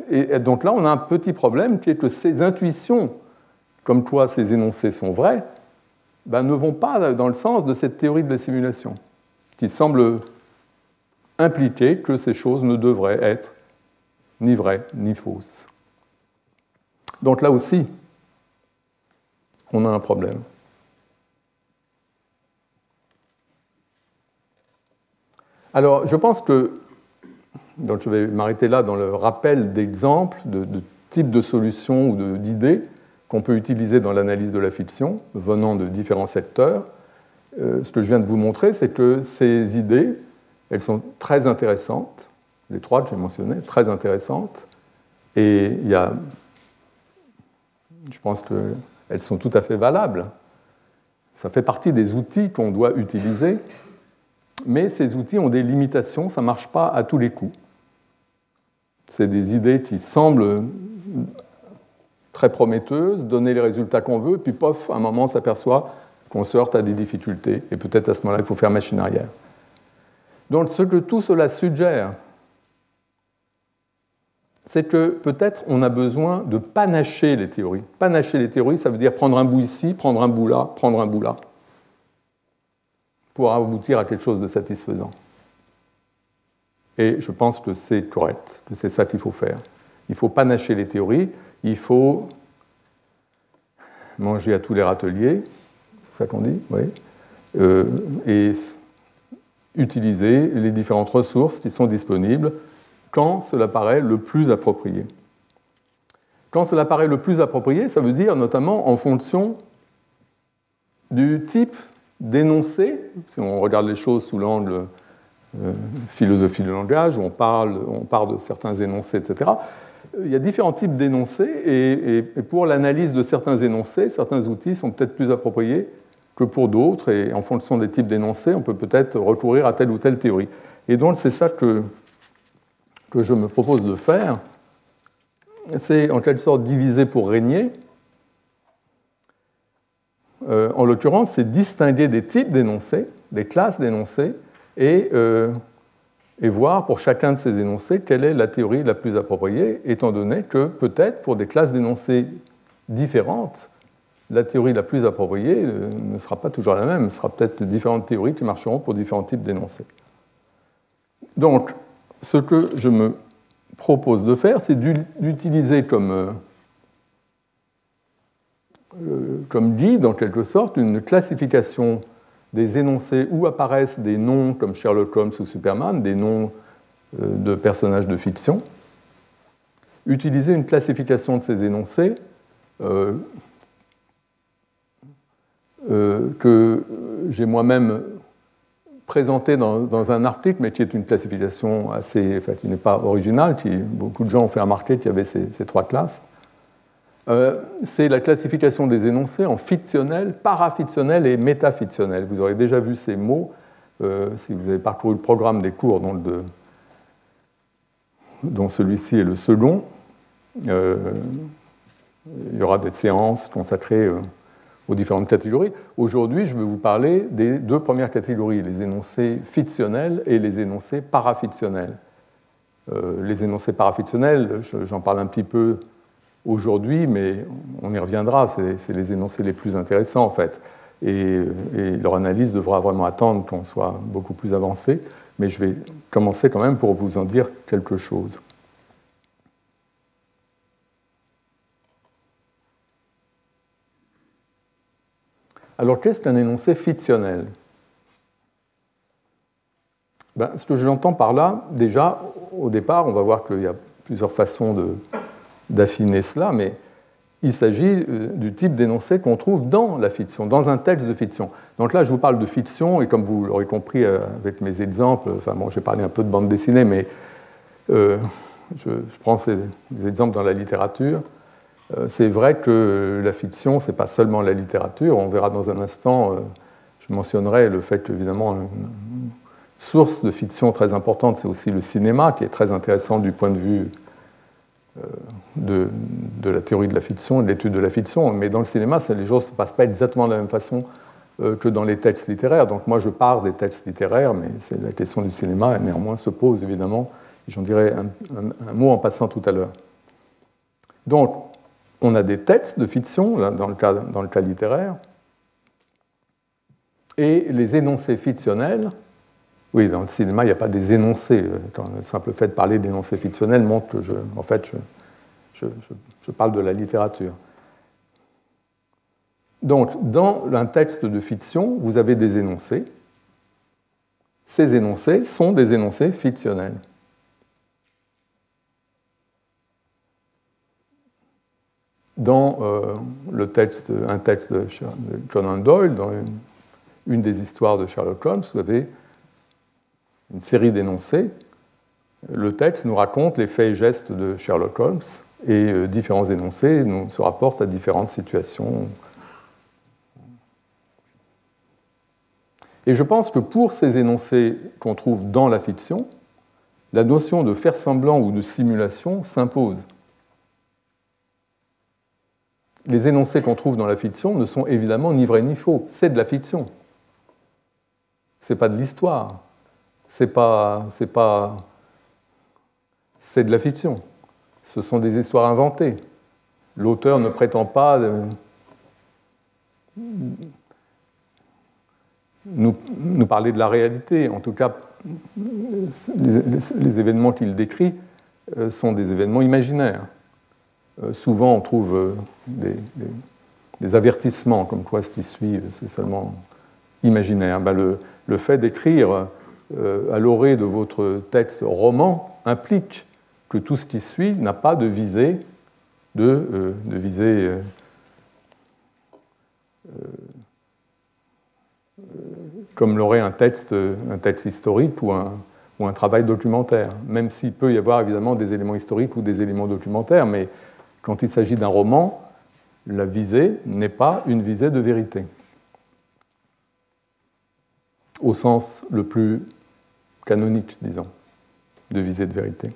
Et donc là, on a un petit problème qui est que ces intuitions, comme quoi ces énoncés sont vrais, ben, ne vont pas dans le sens de cette théorie de la simulation, qui semble impliquer que ces choses ne devraient être ni vraie ni fausse. Donc là aussi, on a un problème. Alors, je pense que, donc je vais m'arrêter là dans le rappel d'exemples, de, types de solutions ou d'idées qu'on peut utiliser dans l'analyse de la fiction, venant de différents secteurs. Euh, ce que je viens de vous montrer, c'est que ces idées, elles sont très intéressantes, les trois que j'ai mentionnées, très intéressantes. Et il y a, je pense qu'elles sont tout à fait valables. Ça fait partie des outils qu'on doit utiliser, mais ces outils ont des limitations, ça ne marche pas à tous les coups. C'est des idées qui semblent très prometteuses, donner les résultats qu'on veut, puis pof, à un moment, on s'aperçoit qu'on se heurte à des difficultés, et peut-être à ce moment-là, il faut faire machine arrière. Donc ce que tout cela suggère, c'est que peut-être on a besoin de panacher les théories. Panacher les théories, ça veut dire prendre un bout ici, prendre un bout là, prendre un bout là, pour aboutir à quelque chose de satisfaisant. Et je pense que c'est correct, que c'est ça qu'il faut faire. Il faut panacher les théories, il faut manger à tous les râteliers, c'est ça qu'on dit, oui. et utiliser les différentes ressources qui sont disponibles quand cela paraît le plus approprié. Quand cela paraît le plus approprié, ça veut dire notamment en fonction du type d'énoncé, si on regarde les choses sous l'angle euh, philosophie du langage, on parle, on parle de certains énoncés, etc. Il y a différents types d'énoncés, et, pour l'analyse de certains énoncés, certains outils sont peut-être plus appropriés que pour d'autres, et en fonction des types d'énoncés, on peut peut-être recourir à telle ou telle théorie. Et donc c'est ça que, que je me propose de faire, c'est en quelque sorte diviser pour régner, euh, en l'occurrence, c'est distinguer des types d'énoncés, des classes d'énoncés, et, euh, et, voir pour chacun de ces énoncés quelle est la théorie la plus appropriée, étant donné que peut-être pour des classes d'énoncés différentes, la théorie la plus appropriée euh, ne sera pas toujours la même, ce sera peut-être différentes théories qui marcheront pour différents types d'énoncés. Donc, ce que je me propose de faire, c'est d'utiliser comme euh, comme guide, en quelque sorte, une classification des énoncés où apparaissent des noms comme Sherlock Holmes ou Superman, des noms euh, de personnages de fiction. Utiliser une classification de ces énoncés euh, que j'ai moi-même présenté dans, un article, mais qui est une classification assez, enfin, qui n'est pas originale, qui beaucoup de gens ont fait remarquer qu'il y avait ces trois classes. Euh, c'est la classification des énoncés en fictionnel, parafictionnel et métafictionnel. Vous aurez déjà vu ces mots euh, si vous avez parcouru le programme des cours dont, celui-ci est le second. Euh, il y aura des séances consacrées aux différentes catégories. Aujourd'hui, je vais vous parler des deux premières catégories, les énoncés fictionnels et les énoncés parafictionnels. les énoncés parafictionnels, j'en parle un petit peu aujourd'hui, mais on y reviendra, c'est les énoncés les plus intéressants en fait. Et, leur analyse devra vraiment attendre qu'on soit beaucoup plus avancé, mais je vais commencer quand même pour vous en dire quelque chose. Alors qu'est-ce qu'un énoncé fictionnel? Ben, Ce que je l'entends par là, déjà, au départ, on va voir qu'il y a plusieurs façons d'affiner cela, mais il s'agit euh, du type d'énoncé qu'on trouve dans la fiction, dans un texte de fiction. Donc là, je vous parle de fiction, et comme vous l'aurez compris euh, avec mes exemples, enfin bon, j'ai parlé un peu de bande dessinée, mais euh, je, prends ces, exemples dans la littérature. C'est vrai que la fiction, c'est pas seulement la littérature. On verra dans un instant. je mentionnerai le fait qu'évidemment, une source de fiction très importante, c'est aussi le cinéma, qui est très intéressant du point de vue de, la théorie de la fiction, de l'étude de la fiction, mais dans le cinéma, les choses ne se passent pas exactement de la même façon euh, que dans les textes littéraires. Donc moi, je pars des textes littéraires, mais c'est la question du cinéma, et néanmoins se pose évidemment, j'en dirai un, mot en passant tout à l'heure. Donc, on a des textes de fiction, dans, le cas, littéraire, et les énoncés fictionnels, oui, dans le cinéma, il n'y a pas des énoncés. Euh, le simple fait de parler d'énoncés fictionnels montre que en fait, je, parle de la littérature. Donc, dans un texte de fiction, vous avez des énoncés. Ces énoncés sont des énoncés fictionnels. Dans euh, le texte, un texte de Conan Doyle, dans une des histoires de Sherlock Holmes, vous avez une série d'énoncés. Le texte nous raconte les faits et gestes de Sherlock Holmes et euh, différents énoncés nous se rapportent à différentes situations. Et je pense que pour ces énoncés qu'on trouve dans la fiction, la notion de faire semblant ou de simulation s'impose. Les énoncés qu'on trouve dans la fiction ne sont évidemment ni vrais ni faux, c'est de la fiction. Ce n'est pas de l'histoire c'est pas, pas, c'est de la fiction. Ce sont des histoires inventées. L'auteur ne prétend pas nous, parler de la réalité. En tout cas, les, événements qu'il décrit euh, sont des événements imaginaires. Euh, souvent, on trouve euh, des, avertissements comme quoi ce qui suit, c'est seulement imaginaire. Ben, le, fait d'écrire à l'orée de votre texte roman implique que tout ce qui suit n'a pas de visée, de, visée comme l'aurait un texte, historique ou un, ou un travail documentaire, même s'il peut y avoir évidemment des éléments historiques ou des éléments documentaires, mais quand il s'agit d'un roman, la visée n'est pas une visée de vérité, au sens le plus canonique, disons, de visée de vérité.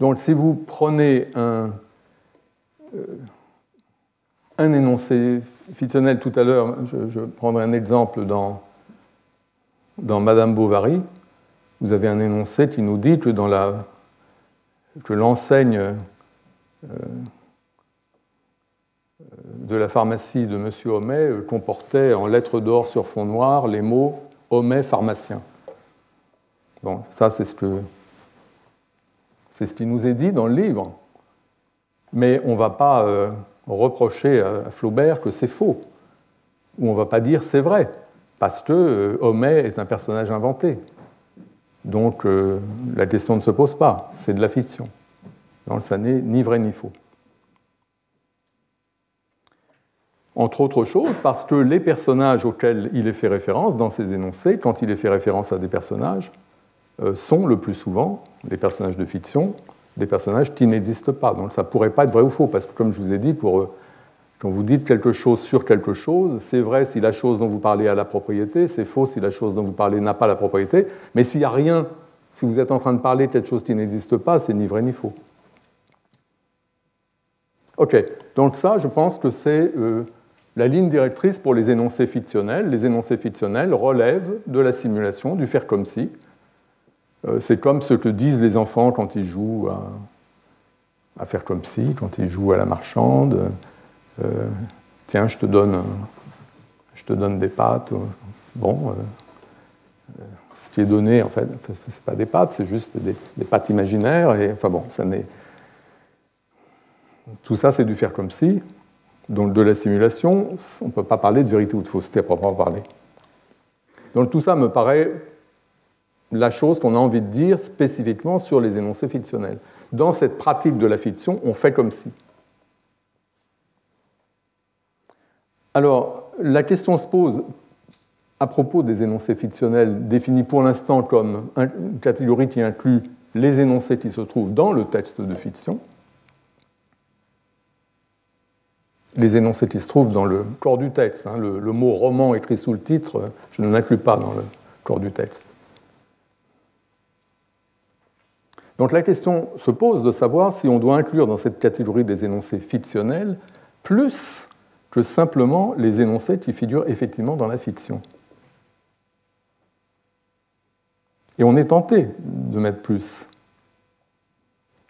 Donc si vous prenez un, euh, énoncé fictionnel tout à l'heure, je, prendrai un exemple dans Madame Bovary, vous avez un énoncé qui nous dit que, dans la, que l'enseigne euh, de la pharmacie de M. Homais euh, comportait en lettres d'or sur fond noir les mots Homais pharmacien. Bon, ça c'est ce que c'est ce qui nous est dit dans le livre. Mais on ne va pas euh, reprocher à Flaubert que c'est faux, ou on ne va pas dire c'est vrai, parce que euh, Homais est un personnage inventé. Donc euh, la question ne se pose pas, c'est de la fiction. Donc ça n'est ni vrai ni faux. Entre autres choses, parce que les personnages auxquels il est fait référence dans ces énoncés, quand il est fait référence à des personnages, euh, sont le plus souvent, les personnages de fiction, des personnages qui n'existent pas. Donc ça ne pourrait pas être vrai ou faux, parce que comme je vous ai dit, pour, euh, quand vous dites quelque chose sur quelque chose, c'est vrai si la chose dont vous parlez a la propriété, c'est faux si la chose dont vous parlez n'a pas la propriété, mais s'il n'y a rien, si vous êtes en train de parler de quelque chose qui n'existe pas, c'est ni vrai ni faux. Ok, donc ça, je pense que c'est euh, la ligne directrice pour les énoncés fictionnels. Les énoncés fictionnels relèvent de la simulation, du faire comme si. Euh, c'est comme ce que disent les enfants quand ils jouent à, faire comme si, quand ils jouent à la marchande. Euh, tiens, je te donne, je te donne des pâtes. Bon, euh, ce qui est donné, en fait, ce n'est pas des pâtes, c'est juste des, pâtes imaginaires. Et, enfin bon, ça n'est... Tout ça, c'est du faire comme si. Donc de la simulation, on ne peut pas parler de vérité ou de fausseté à proprement parler. Donc tout ça me paraît la chose qu'on a envie de dire spécifiquement sur les énoncés fictionnels. Dans cette pratique de la fiction, on fait comme si. Alors, la question se pose à propos des énoncés fictionnels définis pour l'instant comme une catégorie qui inclut les énoncés qui se trouvent dans le texte de fiction, les énoncés qui se trouvent dans le corps du texte. Hein, le, le, mot roman écrit sous le titre, je ne l'inclus pas dans le corps du texte. Donc la question se pose de savoir si on doit inclure dans cette catégorie des énoncés fictionnels plus que simplement les énoncés qui figurent effectivement dans la fiction. Et on est tenté de mettre plus.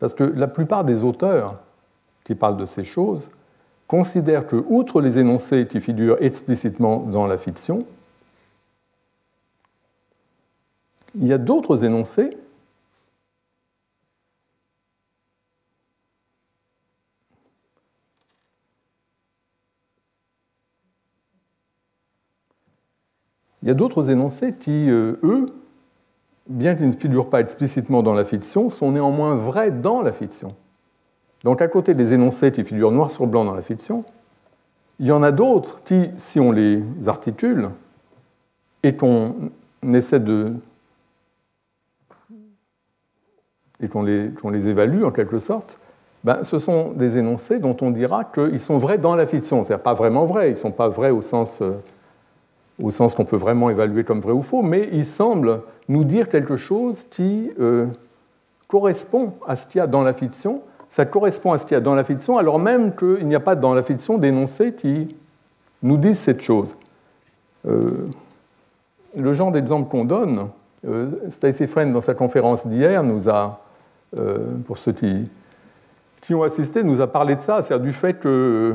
Parce que la plupart des auteurs qui parlent de ces choses considèrent que, outre les énoncés qui figurent explicitement dans la fiction, il y a d'autres énoncés Il y a d'autres énoncés qui, euh, eux, bien qu'ils ne figurent pas explicitement dans la fiction, sont néanmoins vrais dans la fiction. Donc à côté des énoncés qui figurent noir sur blanc dans la fiction, il y en a d'autres qui, si on les articule et qu'on essaie de... et qu'on les, les, évalue en quelque sorte, ben, ce sont des énoncés dont on dira qu'ils sont vrais dans la fiction. C'est-à-dire pas vraiment vrais, ils ne sont pas vrais au sens euh, au sens qu'on peut vraiment évaluer comme vrai ou faux, mais il semble nous dire quelque chose qui euh, correspond à ce qu'il y a dans la fiction. Ça correspond à ce qu'il y a dans la fiction, alors même qu'il n'y a pas dans la fiction d'énoncés qui nous disent cette chose. Euh, le genre d'exemple qu'on donne, euh, Stacy Friend, dans sa conférence d'hier, nous a, pour ceux qui, qui, ont assisté, nous a parlé de ça, c'est-à-dire du fait que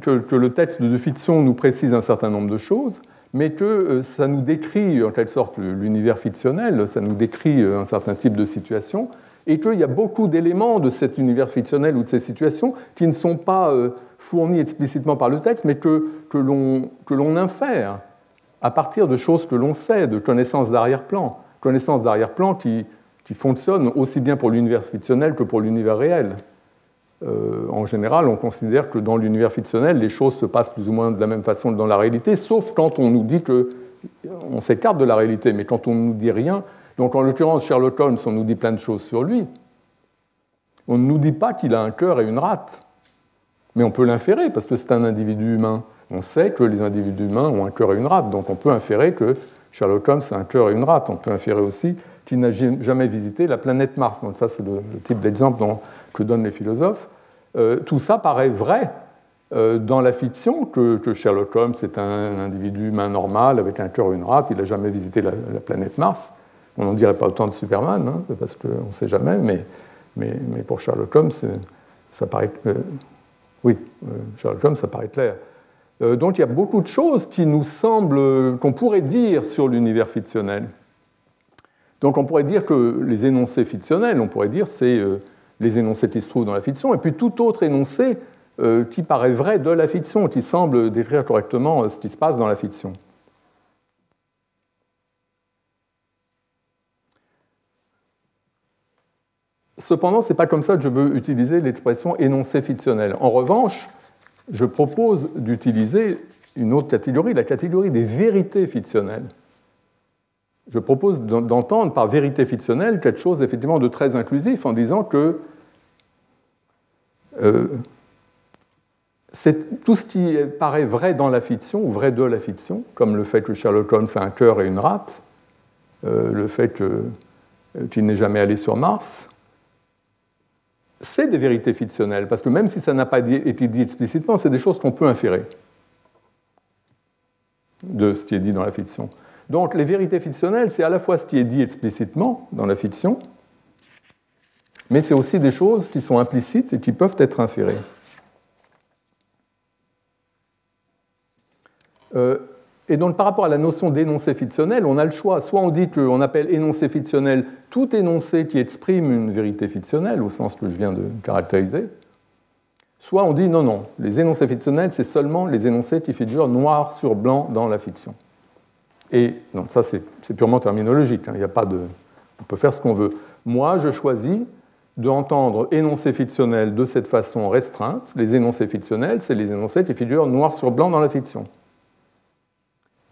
que, le texte de fiction nous précise un certain nombre de choses, mais que euh, ça nous décrit en quelque sorte l'univers fictionnel, ça nous décrit euh, un certain type de situation, et qu'il y a beaucoup d'éléments de cet univers fictionnel ou de ces situations qui ne sont pas euh, fournis explicitement par le texte, mais que, que l'on infère à partir de choses que l'on sait, de connaissances d'arrière-plan, connaissances d'arrière-plan qui, qui fonctionnent aussi bien pour l'univers fictionnel que pour l'univers réel. Euh, en général, on considère que dans l'univers fictionnel, les choses se passent plus ou moins de la même façon que dans la réalité, sauf quand on nous dit que on s'écarte de la réalité, mais quand on ne nous dit rien, donc en l'occurrence Sherlock Holmes, on nous dit plein de choses sur lui. On ne nous dit pas qu'il a un cœur et une rate, mais on peut l'inférer parce que c'est un individu humain. On sait que les individus humains ont un cœur et une rate, donc on peut inférer que Sherlock Holmes a un cœur et une rate. On peut inférer aussi qu'il n'a jamais visité la planète Mars. Donc ça, c'est le, type d'exemple que donnent les philosophes. Euh, tout ça paraît vrai euh, dans la fiction, que, Sherlock Holmes est un, individu humain normal avec un cœur et une rate, il n'a jamais visité la, planète Mars. On n'en dirait pas autant de Superman, hein, parce qu'on ne sait jamais, mais, mais, mais, pour Sherlock Holmes, ça paraît. Euh, oui, Sherlock Holmes, ça paraît clair. donc il y a beaucoup de choses qui nous semblent, qu'on pourrait dire sur l'univers fictionnel. Donc on pourrait dire que les énoncés fictionnels, on pourrait dire, c'est les énoncés qui se trouvent dans la fiction, et puis tout autre énoncé euh, qui paraît vrai de la fiction, qui semble décrire correctement euh, ce qui se passe dans la fiction. Cependant, ce n'est pas comme ça que je veux utiliser l'expression énoncé fictionnel. En revanche, je propose d'utiliser une autre catégorie, la catégorie des vérités fictionnelles je propose d'entendre par vérité fictionnelle quelque chose effectivement de très inclusif en disant que euh, tout ce qui paraît vrai dans la fiction ou vrai de la fiction, comme le fait que Sherlock Holmes a un cœur et une rate, euh, le fait euh, qu'il n'est jamais allé sur Mars, c'est des vérités fictionnelles, parce que même si ça n'a pas été dit explicitement, c'est des choses qu'on peut inférer de ce qui est dit dans la fiction. Donc les vérités fictionnelles, c'est à la fois ce qui est dit explicitement dans la fiction, mais c'est aussi des choses qui sont implicites et qui peuvent être inférées. Euh, et donc par rapport à la notion d'énoncé fictionnel, on a le choix. Soit on dit qu'on appelle énoncé fictionnel tout énoncé qui exprime une vérité fictionnelle, au sens que je viens de caractériser. Soit on dit non, non, les énoncés fictionnels, c'est seulement les énoncés qui figurent noir sur blanc dans la fiction. Et non, ça c'est purement terminologique, hein. il a pas de, on peut faire ce qu'on veut. Moi, je choisis d'entendre énoncés fictionnels de cette façon restreinte. Les énoncés fictionnels, c'est les énoncés qui figurent noir sur blanc dans la fiction.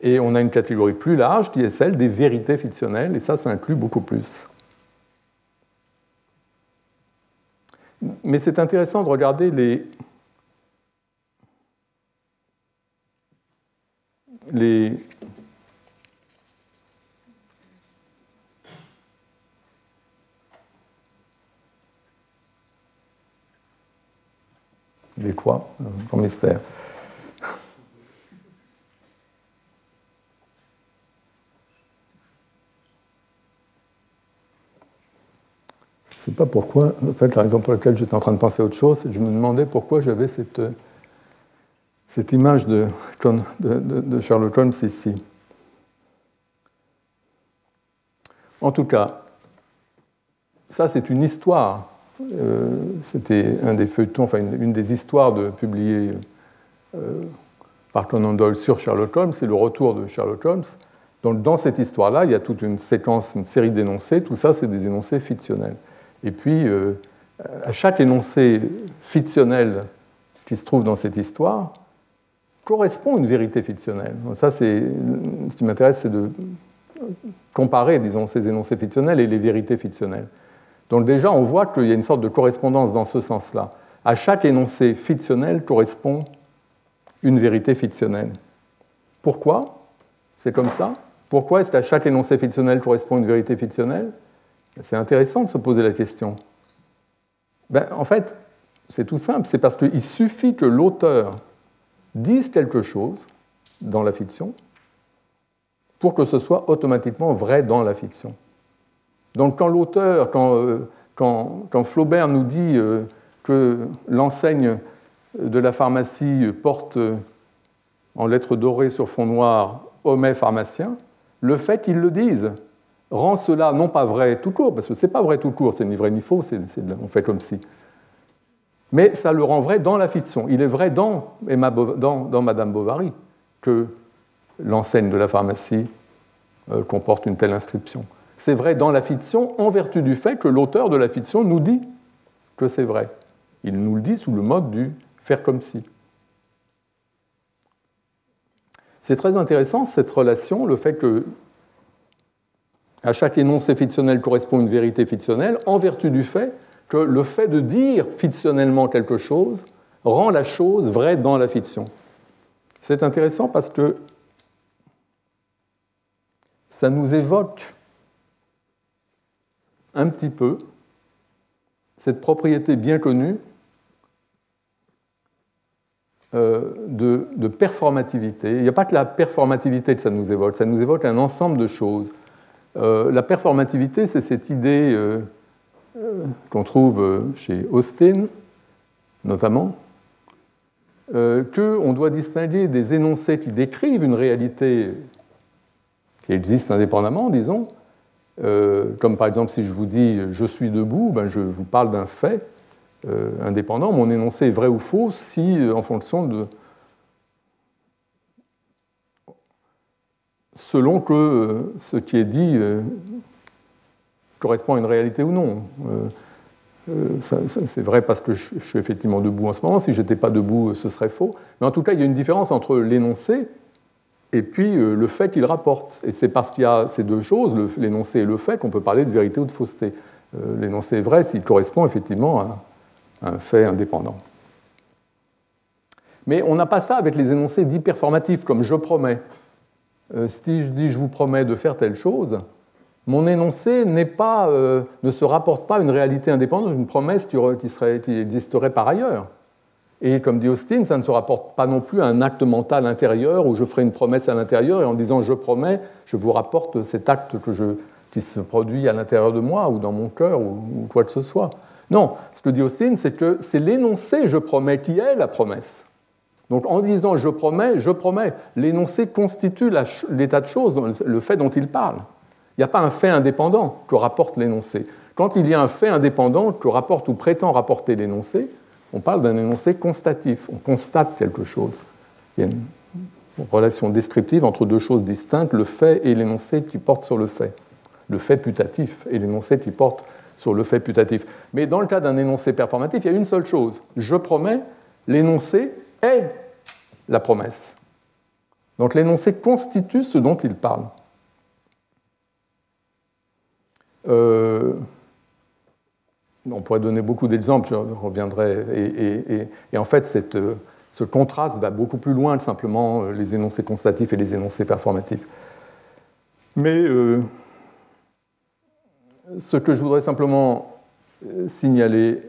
Et on a une catégorie plus large qui est celle des vérités fictionnelles, et ça, ça inclut beaucoup plus. Mais c'est intéressant de regarder les, les, les quoi Grand mystère. Je ne sais pas pourquoi. En fait, la raison pour laquelle j'étais en train de penser à autre chose, c'est que je me demandais pourquoi j'avais cette, cette image de, de, de Sherlock Holmes ici. En tout cas, ça c'est une histoire euh, c'était un des feuilletons, enfin une, des histoires de, publiées euh, par Conan Doyle sur Sherlock Holmes, c'est le retour de Sherlock Holmes. Donc dans cette histoire-là, il y a toute une séquence, une série d'énoncés, tout ça c'est des énoncés fictionnels. Et puis, euh, à chaque énoncé fictionnel qui se trouve dans cette histoire, correspond une vérité fictionnelle. Donc ça, c'est ce qui m'intéresse, c'est de comparer, disons, ces énoncés fictionnels et les vérités fictionnelles. Donc déjà, on voit qu'il y a une sorte de correspondance dans ce sens-là. À chaque énoncé fictionnel correspond une vérité fictionnelle. Pourquoi? C'est comme ça Pourquoi est-ce qu'à chaque énoncé fictionnel correspond une vérité fictionnelle? C'est intéressant de se poser la question. Ben, en fait, c'est tout simple. C'est parce qu'il suffit que l'auteur dise quelque chose dans la fiction pour que ce soit automatiquement vrai dans la fiction. Donc quand l'auteur, euh, quand, Flaubert nous dit euh, que l'enseigne de la pharmacie porte euh, en lettres dorées sur fond noir Homais pharmacien, le fait qu'ils le disent rend cela non pas vrai tout court, parce que ce n'est pas vrai tout court, c'est ni vrai ni faux, on fait comme si. Mais ça le rend vrai dans la fiction. Il est vrai dans, dans, Madame Bovary que l'enseigne de la pharmacie comporte une telle inscription. C'est vrai dans la fiction en vertu du fait que l'auteur de la fiction nous dit que c'est vrai. Il nous le dit sous le mode du faire comme si. C'est très intéressant cette relation, le fait que à chaque énoncé fictionnel correspond une vérité fictionnelle, en vertu du fait que le fait de dire fictionnellement quelque chose rend la chose vraie dans la fiction. C'est intéressant parce que ça nous évoque un petit peu cette propriété bien connue euh, de, performativité. Il n'y a pas que la performativité que ça nous évoque, ça nous évoque un ensemble de choses. Euh, la performativité, c'est cette idée euh, qu'on trouve chez Austin, notamment, qu'on doit distinguer des énoncés qui décrivent une réalité qui existe indépendamment, disons, comme par exemple si je vous dis je suis debout, ben je vous parle d'un fait indépendant, mon énoncé est vrai ou faux si, en fonction de, selon que ce qui est dit correspond à une réalité ou non. Euh, euh, c'est vrai parce que je, suis effectivement debout en ce moment. Si je n'étais pas debout, ce serait faux. Mais en tout cas, il y a une différence entre l'énoncé et puis euh, le fait qu'il rapporte. Et c'est parce qu'il y a ces deux choses, l'énoncé et le fait, qu'on peut parler de vérité ou de fausseté. l'énoncé est vrai s'il correspond effectivement à, un fait indépendant. Mais on n'a pas ça avec les énoncés dits performatifs, comme je promets. si je dis je vous promets de faire telle chose, mon énoncé pas, euh, ne se rapporte pas à une réalité indépendante, une promesse qui, existerait par ailleurs. Et comme dit Austin, ça ne se rapporte pas non plus à un acte mental intérieur où je ferai une promesse à l'intérieur et en disant je promets, je vous rapporte cet acte qui se produit à l'intérieur de moi ou dans mon cœur ou, quoi que ce soit. Non, ce que dit Austin, c'est que c'est l'énoncé je promets qui est la promesse. Donc en disant je promets, je promets, l'énoncé constitue l'état de choses, le fait dont il parle. Il n'y a pas un fait indépendant que rapporte l'énoncé. Quand il y a un fait indépendant que rapporte ou prétend rapporter l'énoncé, on parle d'un énoncé constatif. On constate quelque chose. Il y a une relation descriptive entre deux choses distinctes, le fait et l'énoncé qui porte sur le fait. Le fait putatif et l'énoncé qui porte sur le fait putatif. Mais dans le cas d'un énoncé performatif, il y a une seule chose. Je promets, l'énoncé est la promesse. Donc l'énoncé constitue ce dont il parle. Euh, on pourrait donner beaucoup d'exemples, je reviendrai. Et, en fait, euh, ce contraste va beaucoup plus loin que simplement euh, les énoncés constatifs et les énoncés performatifs. Mais ce que je voudrais simplement signaler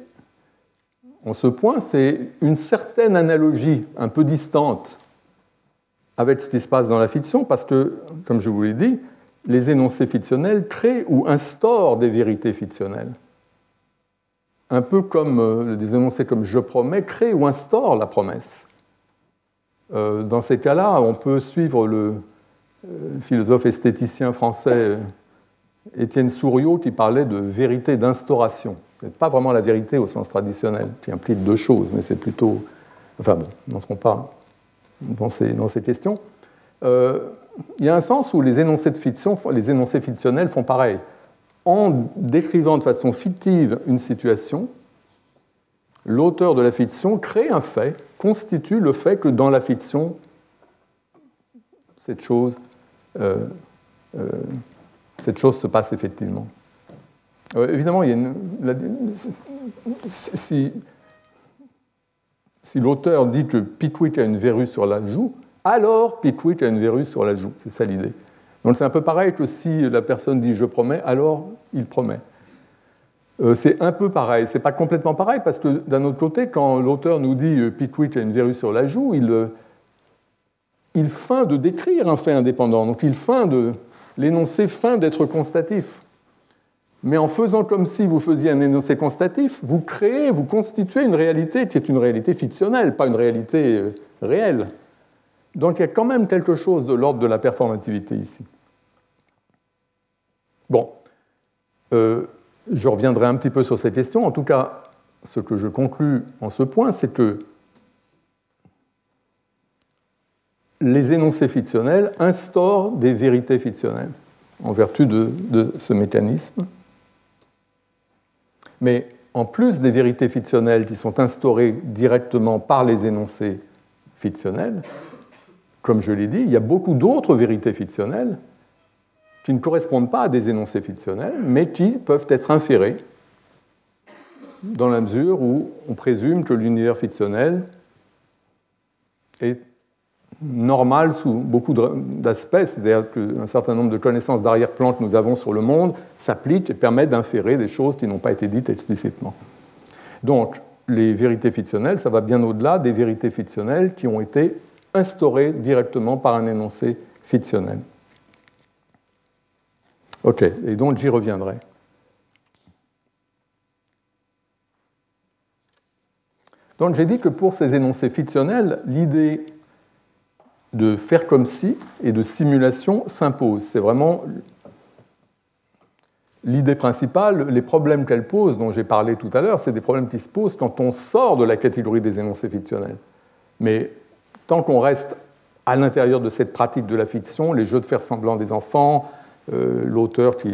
en ce point, c'est une certaine analogie un peu distante avec ce qui se passe dans la fiction, parce que, comme je vous l'ai dit, les énoncés fictionnels créent ou instaurent des vérités fictionnelles. Un peu comme euh, des énoncés comme je promets créent ou instaurent la promesse. Euh, dans ces cas-là, on peut suivre le euh, philosophe esthéticien français Étienne Souriau qui parlait de vérité d'instauration. Ce pas vraiment la vérité au sens traditionnel, qui implique deux choses, mais c'est plutôt. Enfin bon, n'entrons pas dans ces, dans ces questions il y a un sens où les énoncés, de fiction, les énoncés fictionnels font pareil. En décrivant de façon fictive une situation, l'auteur de la fiction crée un fait, constitue le fait que dans la fiction, cette chose, euh, euh, cette chose se passe effectivement. Euh, évidemment, il y a une, si, si l'auteur dit que Pickwick a une verrue sur la joue, alors Pickwick a une verrue sur la joue. C'est ça l'idée. Donc c'est un peu pareil que si la personne dit je promets, alors il promet. Euh, c'est un peu pareil. C'est pas complètement pareil parce que d'un autre côté, quand l'auteur nous dit euh, Pickwick a une verrue sur la joue, il, euh, il feint de décrire un fait indépendant. Donc il feint de l'énoncé fin d'être constatif. Mais en faisant comme si vous faisiez un énoncé constatif, vous créez, vous constituez une réalité qui est une réalité fictionnelle, pas une réalité réelle. Donc il y a quand même quelque chose de l'ordre de la performativité ici. Bon, euh, je reviendrai un petit peu sur ces questions. En tout cas, ce que je conclus en ce point, c'est que les énoncés fictionnels instaurent des vérités fictionnelles en vertu de, de ce mécanisme. Mais en plus des vérités fictionnelles qui sont instaurées directement par les énoncés fictionnels, comme je l'ai dit, il y a beaucoup d'autres vérités fictionnelles qui ne correspondent pas à des énoncés fictionnels, mais qui peuvent être inférées dans la mesure où on présume que l'univers fictionnel est normal sous beaucoup d'aspects, c'est-à-dire qu'un certain nombre de connaissances d'arrière-plan que nous avons sur le monde s'appliquent et permettent d'inférer des choses qui n'ont pas été dites explicitement. Donc, les vérités fictionnelles, ça va bien au-delà des vérités fictionnelles qui ont été instaurées directement par un énoncé fictionnel. Ok, et donc j'y reviendrai. Donc j'ai dit que pour ces énoncés fictionnels, l'idée de faire comme si et de simulation s'impose. C'est vraiment l'idée principale. Les problèmes qu'elle pose, dont j'ai parlé tout à l'heure, c'est des problèmes qui se posent quand on sort de la catégorie des énoncés fictionnels. Mais tant qu'on reste à l'intérieur de cette pratique de la fiction, les jeux de faire semblant des enfants, l'auteur qui,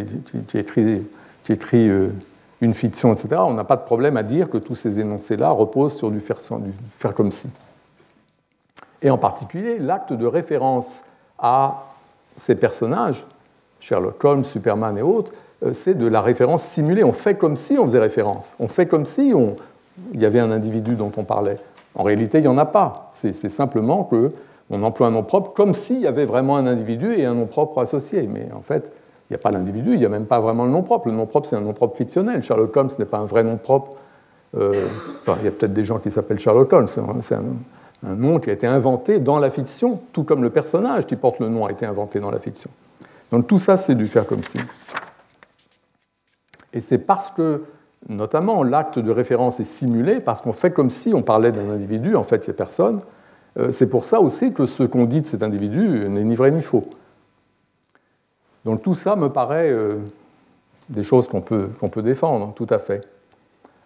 écrit, euh, une fiction, etc., on n'a pas de problème à dire que tous ces énoncés-là reposent sur du faire, comme si et en particulier l'acte de référence à ces personnages, Sherlock Holmes, Superman et autres, euh, c'est de la référence simulée. On fait comme si on faisait référence. On fait comme si il y avait un individu dont on parlait. En réalité, il n'y en a pas. C'est simplement qu'on emploie un nom propre comme s'il y avait vraiment un individu et un nom propre associé. Mais en fait, il n'y a pas l'individu, il n'y a même pas vraiment le nom propre. Le nom propre, c'est un nom propre fictionnel. Sherlock Holmes n'est pas un vrai nom propre. Euh, enfin, il y a peut-être des gens qui s'appellent Sherlock Holmes. C'est un, un nom qui a été inventé dans la fiction, tout comme le personnage qui porte le nom a été inventé dans la fiction. Donc tout ça, c'est du faire comme si. Et c'est parce que, notamment, l'acte de référence est simulé, parce qu'on fait comme si on parlait d'un individu, en fait, il n'y a personne. Euh, c'est pour ça aussi que ce qu'on dit de cet individu n'est ni vrai ni faux. Donc tout ça me paraît euh, des choses qu'on peut, défendre, tout à fait.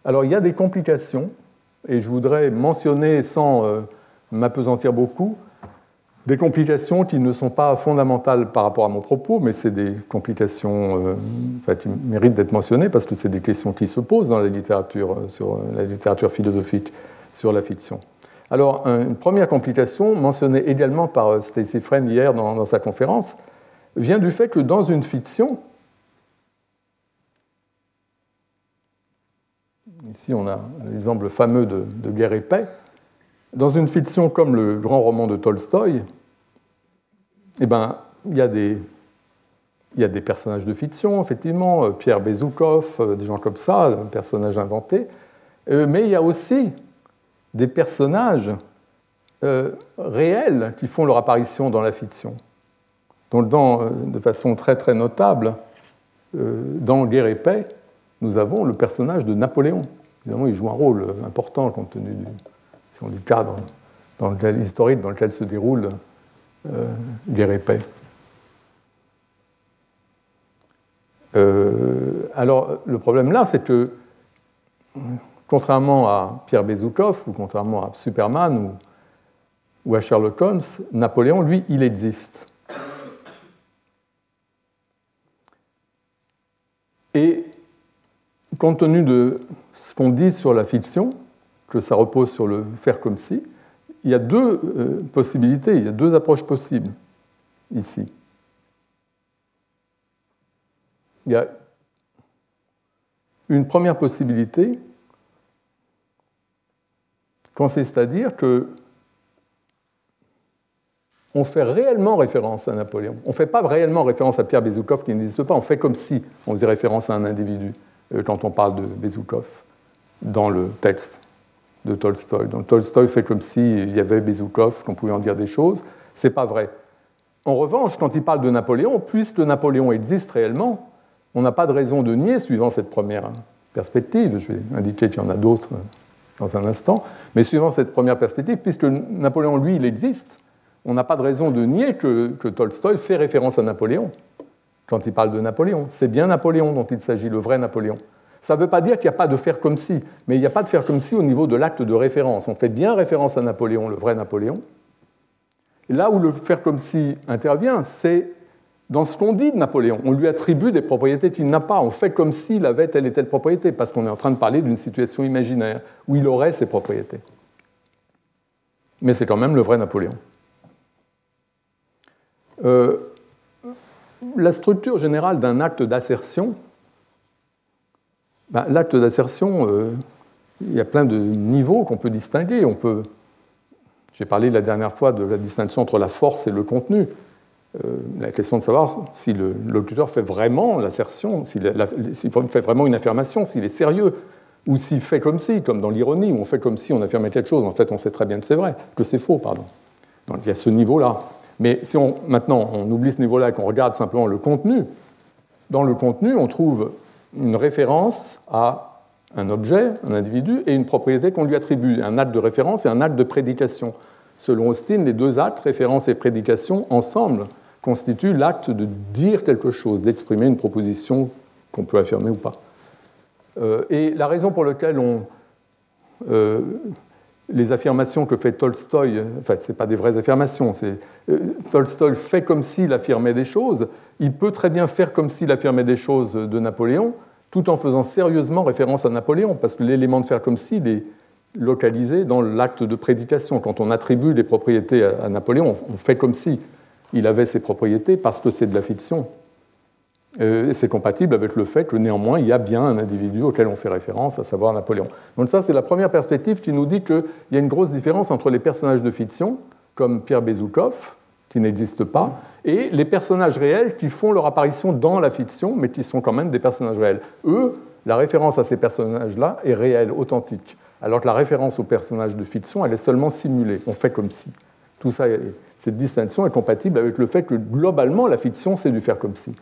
Alors il y a des complications, et je voudrais mentionner sans euh, m'apesantir beaucoup. Des complications qui ne sont pas fondamentales par rapport à mon propos, mais c'est des complications qui méritent d'être mentionnées parce que c'est des questions qui se posent dans la littérature, sur la littérature philosophique sur la fiction. Alors, une première complication, mentionnée également par Stacy Friend hier dans, sa conférence, vient du fait que dans une fiction, ici on a l'exemple fameux de, Guerre et Paix, dans une fiction comme le grand roman de Tolstoï, eh ben, il y a des, personnages de fiction, effectivement, euh, Pierre Bezoukov, euh, des gens comme ça, un personnage inventé, euh, mais il y a aussi des personnages réels qui font leur apparition dans la fiction. Donc, dans, de façon très très notable, dans Guerre et paix, nous avons le personnage de Napoléon. Évidemment, il joue un rôle important compte tenu du, cadre dans lequel, historique dans lequel se déroule euh, guerre et paix. Euh, alors, le problème là, c'est que, contrairement à Pierre Bezoukov, ou contrairement à Superman, ou, à Sherlock Holmes, Napoléon, lui, il existe. Et compte tenu de ce qu'on dit sur la fiction, que ça repose sur le faire comme si, il y a deux euh, possibilités, il y a deux approches possibles ici. Il y a une première possibilité consiste à dire que on fait réellement référence à Napoléon. On ne fait pas réellement référence à Pierre Bezoukov qui n'existe pas, on fait comme si on faisait référence à un individu euh, quand on parle de Bezoukov dans le texte de Tolstoï. Donc Tolstoï fait comme s'il y avait Bezoukov, qu'on pouvait en dire des choses. C'est pas vrai. En revanche, quand il parle de Napoléon, puisque Napoléon existe réellement, on n'a pas de raison de nier, suivant cette première perspective, je vais indiquer qu'il y en a d'autres dans un instant, mais suivant cette première perspective, puisque Napoléon, lui, il existe, on n'a pas de raison de nier que, que Tolstoï fait référence à Napoléon. quand il parle de Napoléon. C'est bien Napoléon dont il s'agit, le vrai Napoléon. Ça ne veut pas dire qu'il n'y a pas de faire comme si, mais il n'y a pas de faire comme si au niveau de l'acte de référence. On fait bien référence à Napoléon, le vrai Napoléon. Là où le faire comme si intervient, c'est dans ce qu'on dit de Napoléon. On lui attribue des propriétés qu'il n'a pas. On fait comme s'il avait telle et telle propriété, parce qu'on est en train de parler d'une situation imaginaire où il aurait ces propriétés. Mais c'est quand même le vrai Napoléon. Euh, la structure générale d'un acte d'assertion, ben, l'acte d'assertion, euh, il y a plein de niveaux qu'on peut distinguer. On peut, j'ai parlé la dernière fois de la distinction entre la force et le contenu. Euh, la question de savoir si le locuteur fait vraiment l'assertion, s'il fait vraiment une affirmation, s'il est sérieux, ou s'il fait comme si, comme dans l'ironie, où on fait comme si on affirmait quelque chose, en fait on sait très bien que c'est vrai, que c'est faux, pardon. Donc il y a ce niveau-là. Mais si on, maintenant on oublie ce niveau-là et qu'on regarde simplement le contenu, dans le contenu on trouve une référence à un objet, un individu, et une propriété qu'on lui attribue, un acte de référence et un acte de prédication. Selon Austin, les deux actes, référence et prédication, ensemble, constituent l'acte de dire quelque chose, d'exprimer une proposition qu'on peut affirmer ou pas. Euh, et la raison pour laquelle on, euh, les affirmations que fait Tolstoï, en fait, ce pas des vraies affirmations, c'est euh, Tolstoï fait comme s'il affirmait des choses, il peut très bien faire comme s'il affirmait des choses de Napoléon, tout en faisant sérieusement référence à Napoléon, parce que l'élément de faire comme s'il est localisé dans l'acte de prédication. Quand on attribue des propriétés à Napoléon, on fait comme si il avait ses propriétés parce que c'est de la fiction. Euh, et c'est compatible avec le fait que néanmoins, il y a bien un individu auquel on fait référence, à savoir Napoléon. Donc ça, c'est la première perspective qui nous dit qu'il y a une grosse différence entre les personnages de fiction, comme Pierre Bezoukov, qui n'existe pas, et les personnages réels qui font leur apparition dans la fiction, mais qui sont quand même des personnages réels. Eux, la référence à ces personnages-là est réelle, authentique, alors que la référence aux personnages de fiction, elle est seulement simulée, on fait comme si. Tout ça, cette distinction est compatible avec le fait que globalement, la fiction, c'est du faire comme si.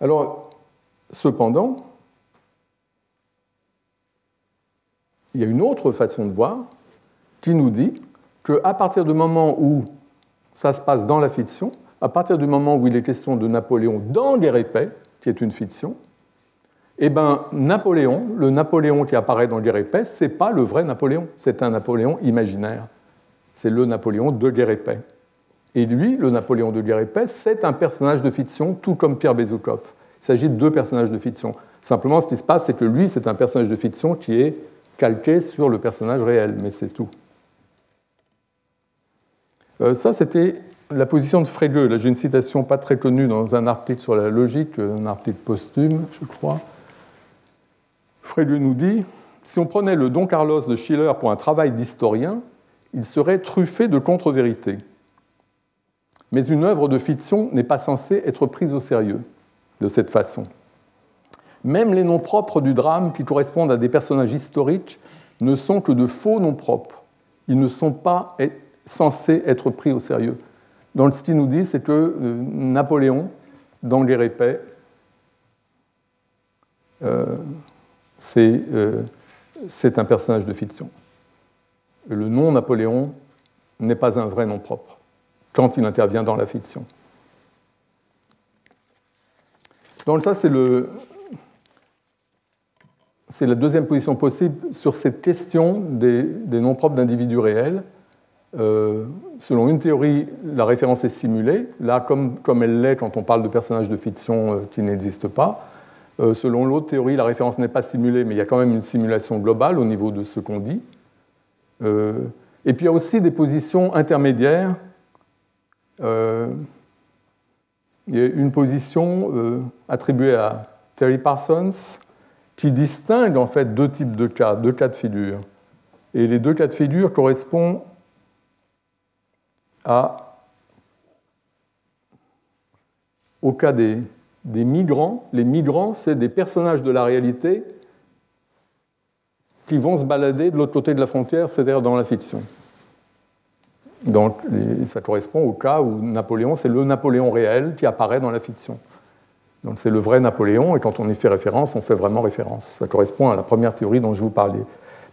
Alors, cependant, il y a une autre façon de voir qui nous dit qu'à partir du moment où ça se passe dans la fiction, à partir du moment où il est question de Napoléon dans Guerre qui est une fiction, eh bien, Napoléon, le Napoléon qui apparaît dans Guerre épais, ce n'est pas le vrai Napoléon, c'est un Napoléon imaginaire. C'est le Napoléon de Guerre épais. Et lui, le Napoléon de guerre épaisse, c'est un personnage de fiction, tout comme Pierre Bezoukov. Il s'agit de deux personnages de fiction. Simplement, ce qui se passe, c'est que lui, c'est un personnage de fiction qui est calqué sur le personnage réel, mais c'est tout. Euh, ça, c'était la position de Frege. Là, j'ai une citation pas très connue dans un article sur la logique, un article posthume, je crois. Frege nous dit Si on prenait le Don Carlos de Schiller pour un travail d'historien, il serait truffé de contre-vérités mais une œuvre de fiction n'est pas censée être prise au sérieux de cette façon. Même les noms propres du drame qui correspondent à des personnages historiques ne sont que de faux noms propres. Ils ne sont pas censés être pris au sérieux. Donc ce qu'il nous dit, c'est que euh, Napoléon, dans Guerre euh, euh, c'est un personnage de fiction. Le nom Napoléon n'est pas un vrai nom propre quand il intervient dans la fiction. Donc ça, c'est la deuxième position possible sur cette question des, noms propres d'individus réels. Euh, selon une théorie, la référence est simulée, là comme, comme elle l'est quand on parle de personnages de fiction euh, qui n'existent pas. Euh, selon l'autre théorie, la référence n'est pas simulée, mais il y a quand même une simulation globale au niveau de ce qu'on dit. et puis il y a aussi des positions intermédiaires euh, il y a une position euh, attribuée à Terry Parsons qui distingue en fait deux types de cas, deux cas de figure. Et les deux cas de figure correspondent au cas des, des migrants. Les migrants, c'est des personnages de la réalité qui vont se balader de l'autre côté de la frontière, c'est-à-dire dans la fiction. Donc ça correspond au cas où Napoléon, c'est le Napoléon réel qui apparaît dans la fiction. Donc c'est le vrai Napoléon, et quand on y fait référence, on fait vraiment référence. Ça correspond à la première théorie dont je vous parlais.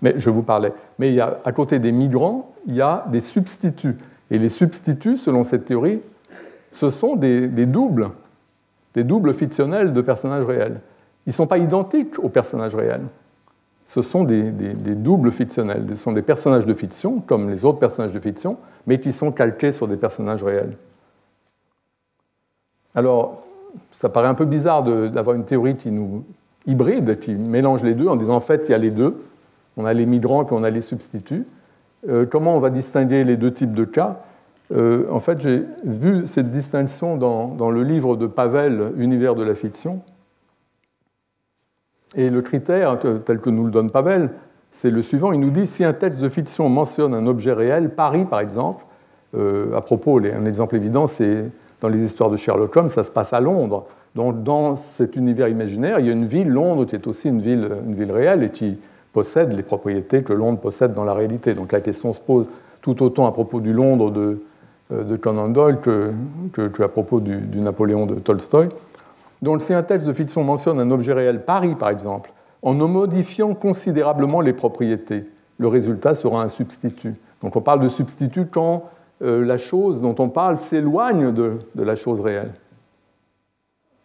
Mais je vous parlais. Mais il y a, à côté des migrants, il y a des substituts. Et les substituts, selon cette théorie, ce sont des, doubles, des doubles fictionnels de personnages réels. Ils ne sont pas identiques aux personnages réels. Ce sont des, doubles fictionnels. Ce sont des personnages de fiction, comme les autres personnages de fiction, mais qui sont calqués sur des personnages réels. Alors, ça paraît un peu bizarre d'avoir une théorie qui nous hybride, qui mélange les deux, en disant en fait, il y a les deux. On a les migrants et on a les substituts. Euh, comment on va distinguer les deux types de cas? Euh, En fait, j'ai vu cette distinction dans, le livre de Pavel, Univers de la fiction. Et le critère, tel que nous le donne Pavel, c'est le suivant. Il nous dit si un texte de fiction mentionne un objet réel, Paris par exemple, euh, à propos, un exemple évident, c'est dans les histoires de Sherlock Holmes, ça se passe à Londres. Donc dans cet univers imaginaire, il y a une ville, Londres, qui est aussi une ville, une ville réelle et qui possède les propriétés que Londres possède dans la réalité. Donc la question se pose tout autant à propos du Londres de, euh, de Conan Doyle que, que, à propos du, Napoléon de Tolstoï. Donc si un texte de fiction mentionne un objet réel, Paris par exemple, en en modifiant considérablement les propriétés, le résultat sera un substitut. Donc on parle de substitut quand euh, la chose dont on parle s'éloigne de, la chose réelle.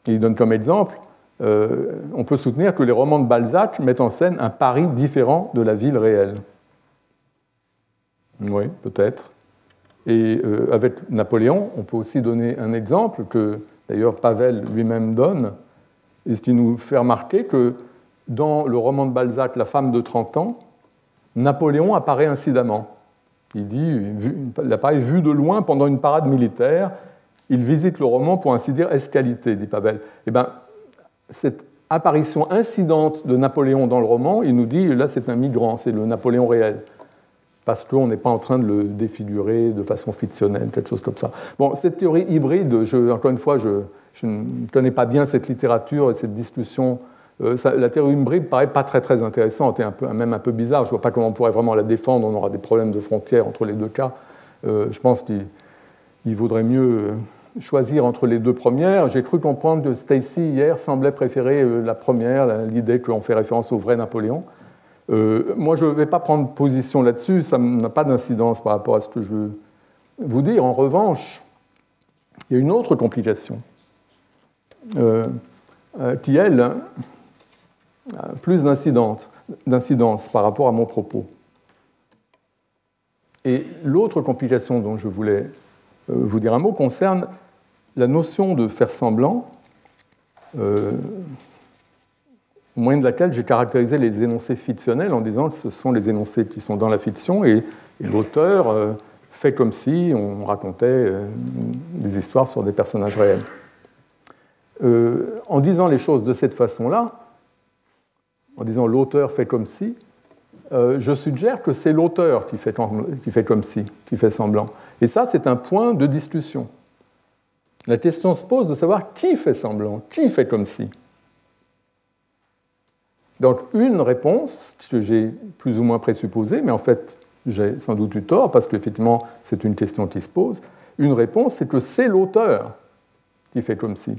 il donne comme exemple, euh, on peut soutenir que les romans de Balzac mettent en scène un Paris différent de la ville réelle. Oui, peut-être. Et euh, avec Napoléon, on peut aussi donner un exemple que d'ailleurs Pavel lui-même donne, et ce qui nous fait remarquer que dans le roman de Balzac, La femme de 30 ans, Napoléon apparaît incidemment. Il dit, il apparaît vu de loin pendant une parade militaire, il visite le roman pour ainsi dire escalité, dit Pavel. Eh bien, cette apparition incidente de Napoléon dans le roman, il nous dit, là c'est un migrant, c'est le Napoléon réel. Parce qu'on n'est pas en train de le défigurer de façon fictionnelle, quelque chose comme ça. Bon, cette théorie hybride, je, encore une fois, je, ne connais pas bien cette littérature et cette discussion euh, la théorie hybride paraît pas très très intéressante et un peu, même un peu bizarre. Je ne vois pas comment on pourrait vraiment la défendre. On aura des problèmes de frontières entre les deux cas. Euh, je pense qu'il vaudrait mieux euh, choisir entre les deux premières. J'ai cru comprendre que Stacy hier semblait préférer la première, l'idée qu'on fait référence au vrai Napoléon. Moi, je ne vais pas prendre position là-dessus. Ça n'a pas d'incidence par rapport à ce que je veux vous dire. En revanche, il y a une autre complication qui, elle, plus d'incidence par rapport à mon propos. Et l'autre complication dont je voulais euh, vous dire un mot concerne la notion de faire semblant, euh, au moyen de laquelle j'ai caractérisé les énoncés fictionnels en disant que ce sont les énoncés qui sont dans la fiction et, l'auteur euh, fait comme si on racontait des histoires sur des personnages réels. en disant les choses de cette façon-là, en disant l'auteur fait comme si, euh, je suggère que c'est l'auteur qui qui fait comme si, qui fait semblant. Et ça, c'est un point de discussion. La question se pose de savoir qui fait semblant, qui fait comme si. Donc une réponse que j'ai plus ou moins présupposée, mais en fait j'ai sans doute eu tort parce qu'effectivement c'est une question qui se pose, une réponse c'est que c'est l'auteur qui fait comme si.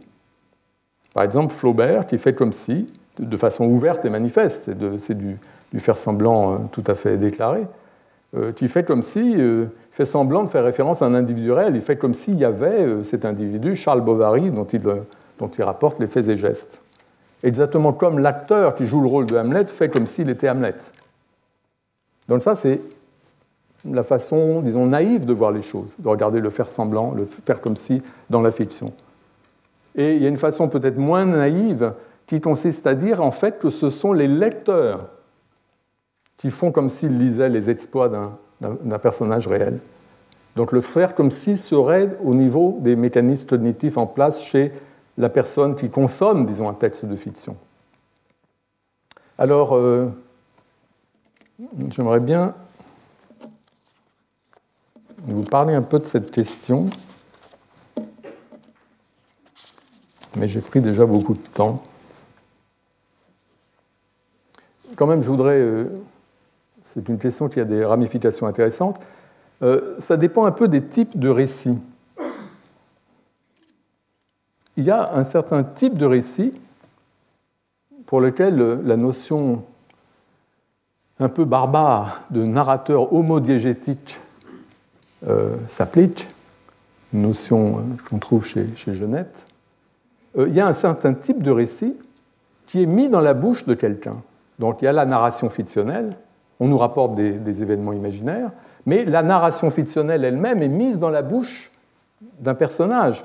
Par exemple Flaubert qui fait comme si de façon ouverte et manifeste, c'est du, faire semblant euh, tout à fait déclaré. Euh, tu fais comme si, euh, fait semblant de faire référence à un individu réel, il fait comme s'il y avait cet individu, Charles Bovary, dont il rapporte les faits et gestes. Exactement comme l'acteur qui joue le rôle de Hamlet fait comme s'il était Hamlet. Donc ça, c'est la façon, disons, naïve de voir les choses, de regarder le faire semblant, le faire comme si dans la fiction. Et il y a une façon peut-être moins naïve qui consiste à dire en fait que ce sont les lecteurs qui font comme s'ils lisaient les exploits d'un personnage réel. Donc le faire comme si serait au niveau des mécanismes cognitifs en place chez la personne qui consomme, disons, un texte de fiction. Alors, euh, j'aimerais bien vous parler un peu de cette question, mais j'ai pris déjà beaucoup de temps quand même, je voudrais. Euh, c'est une question qui a des ramifications intéressantes. Euh, ça dépend un peu des types de récits. Il y a un certain type de récit pour lequel la notion un peu barbare de narrateur homodiégétique euh, s'applique, une notion euh, qu'on trouve chez, chez Genette, euh, il y a un certain type de récit qui est mis dans la bouche de quelqu'un. Donc il y a la narration fictionnelle, on nous rapporte des, événements imaginaires, mais la narration fictionnelle elle-même est mise dans la bouche d'un personnage.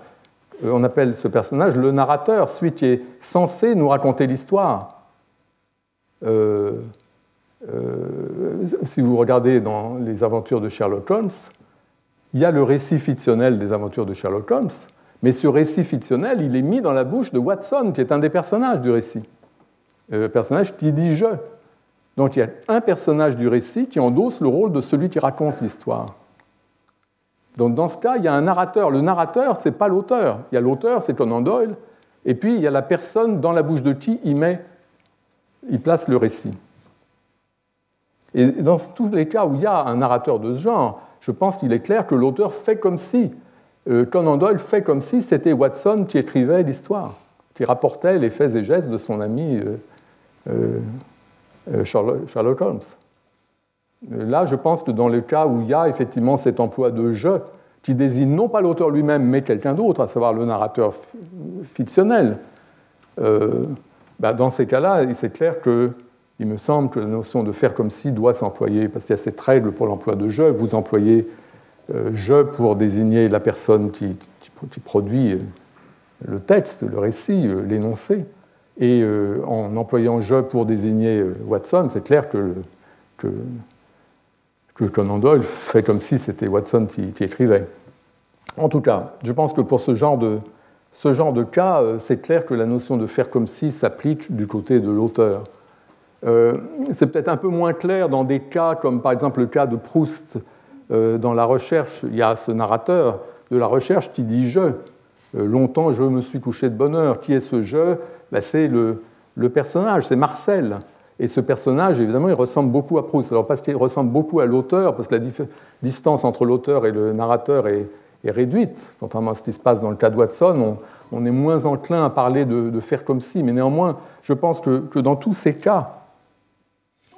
On appelle ce personnage le narrateur, celui qui est censé nous raconter l'histoire. si vous regardez dans les aventures de Sherlock Holmes, il y a le récit fictionnel des aventures de Sherlock Holmes, mais ce récit fictionnel, il est mis dans la bouche de Watson, qui est un des personnages du récit. Le euh, personnage qui dit je. Donc il y a un personnage du récit qui endosse le rôle de celui qui raconte l'histoire. Donc dans ce cas, il y a un narrateur. Le narrateur, ce n'est pas l'auteur. Il y a l'auteur, c'est Conan Doyle, et puis il y a la personne dans la bouche de qui il met, il place le récit. Et dans tous les cas où il y a un narrateur de ce genre, je pense qu'il est clair que l'auteur fait comme si, euh, Conan Doyle fait comme si c'était Watson qui écrivait l'histoire, qui rapportait les faits et gestes de son ami euh, euh, Sherlock Holmes. Là, je pense que dans le cas où il y a effectivement cet emploi de je, qui désigne non pas l'auteur lui-même, mais quelqu'un d'autre, à savoir le narrateur fictionnel, bah, dans ces cas-là, c'est clair que il me semble que la notion de faire comme si doit s'employer, parce qu'il y a cette règle pour l'emploi de je, vous employez euh, je pour désigner la personne qui, produit euh, le texte, le récit, euh, l'énoncé. Et en employant je pour désigner Watson, c'est clair que, que, Conan Doyle fait comme si c'était Watson qui, écrivait. En tout cas, je pense que pour ce genre de, ce genre de cas, c'est clair que la notion de faire comme si s'applique du côté de l'auteur. Euh, c'est peut-être un peu moins clair dans des cas comme par exemple le cas de Proust. Euh, dans la recherche, il y a ce narrateur de la recherche qui dit je. Euh, longtemps, je me suis couché de bonheur. Qui est ce je? Ben, C'est le, personnage, c'est Marcel. Et ce personnage, évidemment, il ressemble beaucoup à Proust. Alors, parce qu'il ressemble beaucoup à l'auteur, parce que la distance entre l'auteur et le narrateur est, réduite, contrairement à ce qui se passe dans le cas de Watson, on, est moins enclin à parler de, faire comme si. Mais néanmoins, je pense que dans tous ces cas,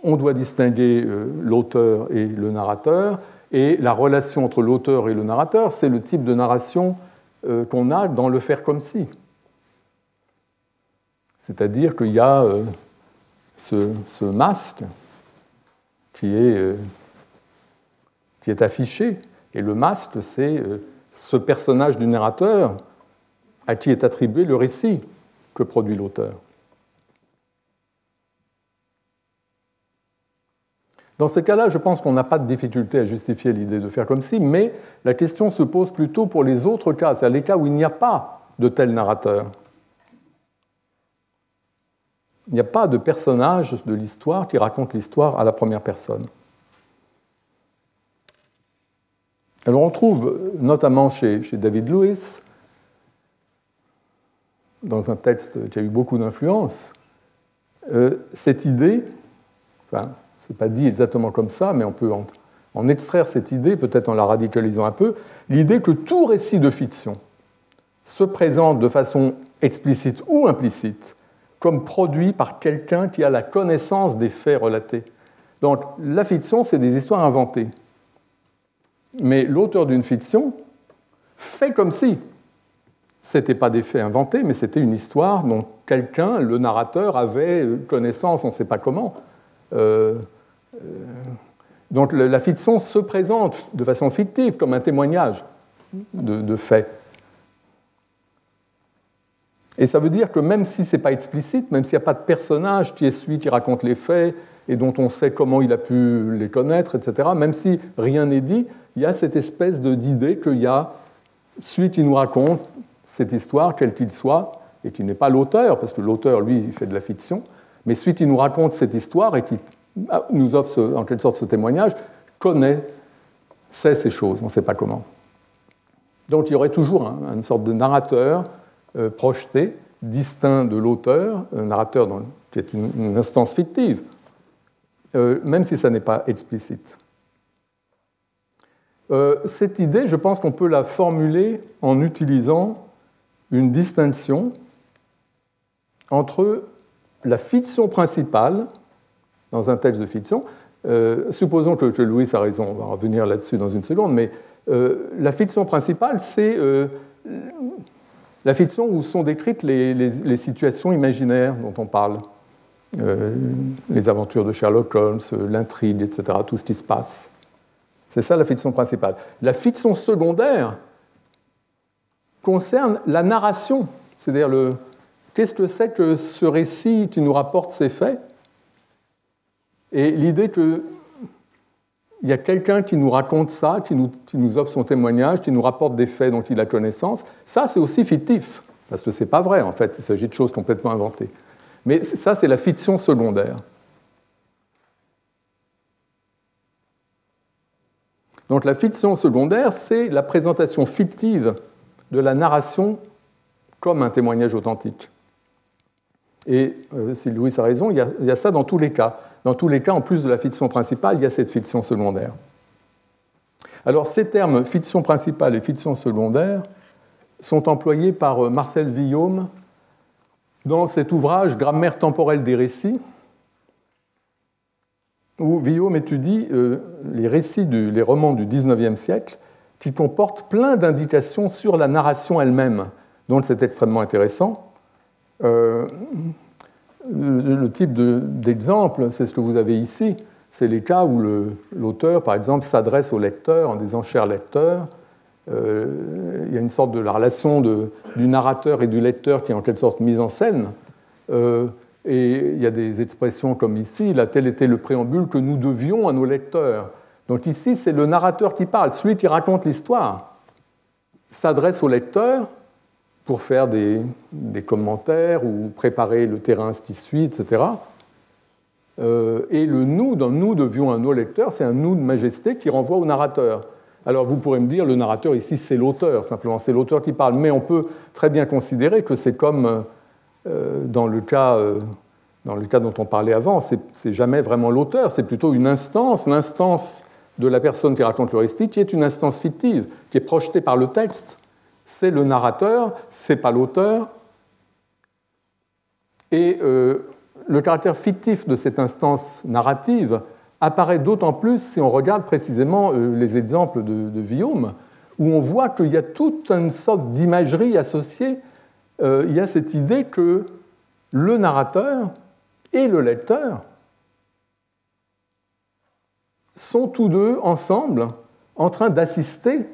on doit distinguer euh, l'auteur et le narrateur, et la relation entre l'auteur et le narrateur, c'est le type de narration euh, qu'on a dans le faire comme si. C'est-à-dire qu'il y a euh, ce, masque qui est, qui est affiché, et le masque, c'est ce personnage du narrateur à qui est attribué le récit que produit l'auteur. Dans ces cas-là, je pense qu'on n'a pas de difficulté à justifier l'idée de faire comme si, mais la question se pose plutôt pour les autres cas, c'est-à-dire les cas où il n'y a pas de tel narrateur. Il n'y a pas de personnage de l'histoire qui raconte l'histoire à la première personne. Alors on trouve notamment chez, David Lewis, dans un texte qui a eu beaucoup d'influence, euh, cette idée, enfin, n'est pas dit exactement comme ça, mais on peut en, extraire cette idée, peut-être en la radicalisant un peu, l'idée que tout récit de fiction se présente de façon explicite ou implicite comme produit par quelqu'un qui a la connaissance des faits relatés. Donc la fiction, c'est des histoires inventées. Mais l'auteur d'une fiction fait comme si ce n'était pas des faits inventés, mais c'était une histoire dont quelqu'un, le narrateur, avait connaissance, on ne sait pas comment, euh, euh, donc la fiction se présente de façon fictive comme un témoignage de, faits. Et ça veut dire que même si ce n'est pas explicite, même s'il n'y a pas de personnage qui est celui qui raconte les faits et dont on sait comment il a pu les connaître, etc., même si rien n'est dit, il y a cette espèce d'idée qu'il y a celui qui nous raconte cette histoire, quel qu'il soit, et qui n'est pas l'auteur, parce que l'auteur, lui, il fait de la fiction, mais celui qui nous raconte cette histoire et qui ah, nous offre en quelque sorte ce témoignage, connaît, sait ces choses, on ne sait pas comment. Donc il y aurait toujours une sorte de narrateur projeté, distinct de l'auteur, un narrateur qui est une, instance fictive, euh, même si ça n'est pas explicite. Euh, cette idée, je pense qu'on peut la formuler en utilisant une distinction entre la fiction principale, dans un texte de fiction, supposons que, Louis a raison, on va revenir là-dessus dans une seconde, mais la fiction principale, c'est la fiction où sont décrites les, situations imaginaires dont on parle. les aventures de Sherlock Holmes, l'intrigue, etc., tout ce qui se passe. C'est ça la fiction principale. La fiction secondaire concerne la narration, c'est-à-dire le qu'est-ce que c'est que ce récit qui nous rapporte ces faits? Et l'idée qu'il y a quelqu'un qui nous raconte ça, qui nous, qui nous, offre son témoignage, qui nous rapporte des faits dont il a connaissance, ça c'est aussi fictif, parce que ce n'est pas vrai en fait, il s'agit de choses complètement inventées. Mais ça c'est la fiction secondaire. Donc la fiction secondaire, c'est la présentation fictive de la narration comme un témoignage authentique. Et euh, si Louis a raison, il y a, ça dans tous les cas. Dans tous les cas, en plus de la fiction principale, il y a cette fiction secondaire. Alors ces termes fiction principale et fiction secondaire sont employés par euh, Marcel Villaume dans cet ouvrage Grammaire temporelle des récits, où Villaume étudie euh, les récits, les romans du XIXe siècle, qui comportent plein d'indications sur la narration elle-même. Donc c'est extrêmement intéressant. Euh, le, type d'exemple, c'est ce que vous avez ici. C'est les cas où l'auteur, par exemple, s'adresse au lecteur en disant cher lecteur. Euh, il y a une sorte de la relation du narrateur et du lecteur qui est en quelque sorte mise en scène. Et il y a des expressions comme ici, là, tel était le préambule que nous devions à nos lecteurs. Donc ici, c'est le narrateur qui parle, celui qui raconte l'histoire, s'adresse au lecteur pour faire des, commentaires ou préparer le terrain, ce qui suit, etc. Euh, et le nous, dans nous devions à nos lecteurs, c'est un nous de majesté qui renvoie au narrateur. Alors vous pourrez me dire, le narrateur ici, c'est l'auteur, simplement, c'est l'auteur qui parle, mais on peut très bien considérer que c'est comme euh, dans, le cas, euh, dans le cas dont on parlait avant, c'est jamais vraiment l'auteur, c'est plutôt une instance, l'instance de la personne qui raconte récit, qui est une instance fictive, qui est projetée par le texte. C'est le narrateur, c'est pas l'auteur. Et euh, le caractère fictif de cette instance narrative apparaît d'autant plus si on regarde précisément les exemples de, de Guillaume, où on voit qu'il y a toute une sorte d'imagerie associée euh, il y a cette idée que le narrateur et le lecteur sont tous deux ensemble en train d'assister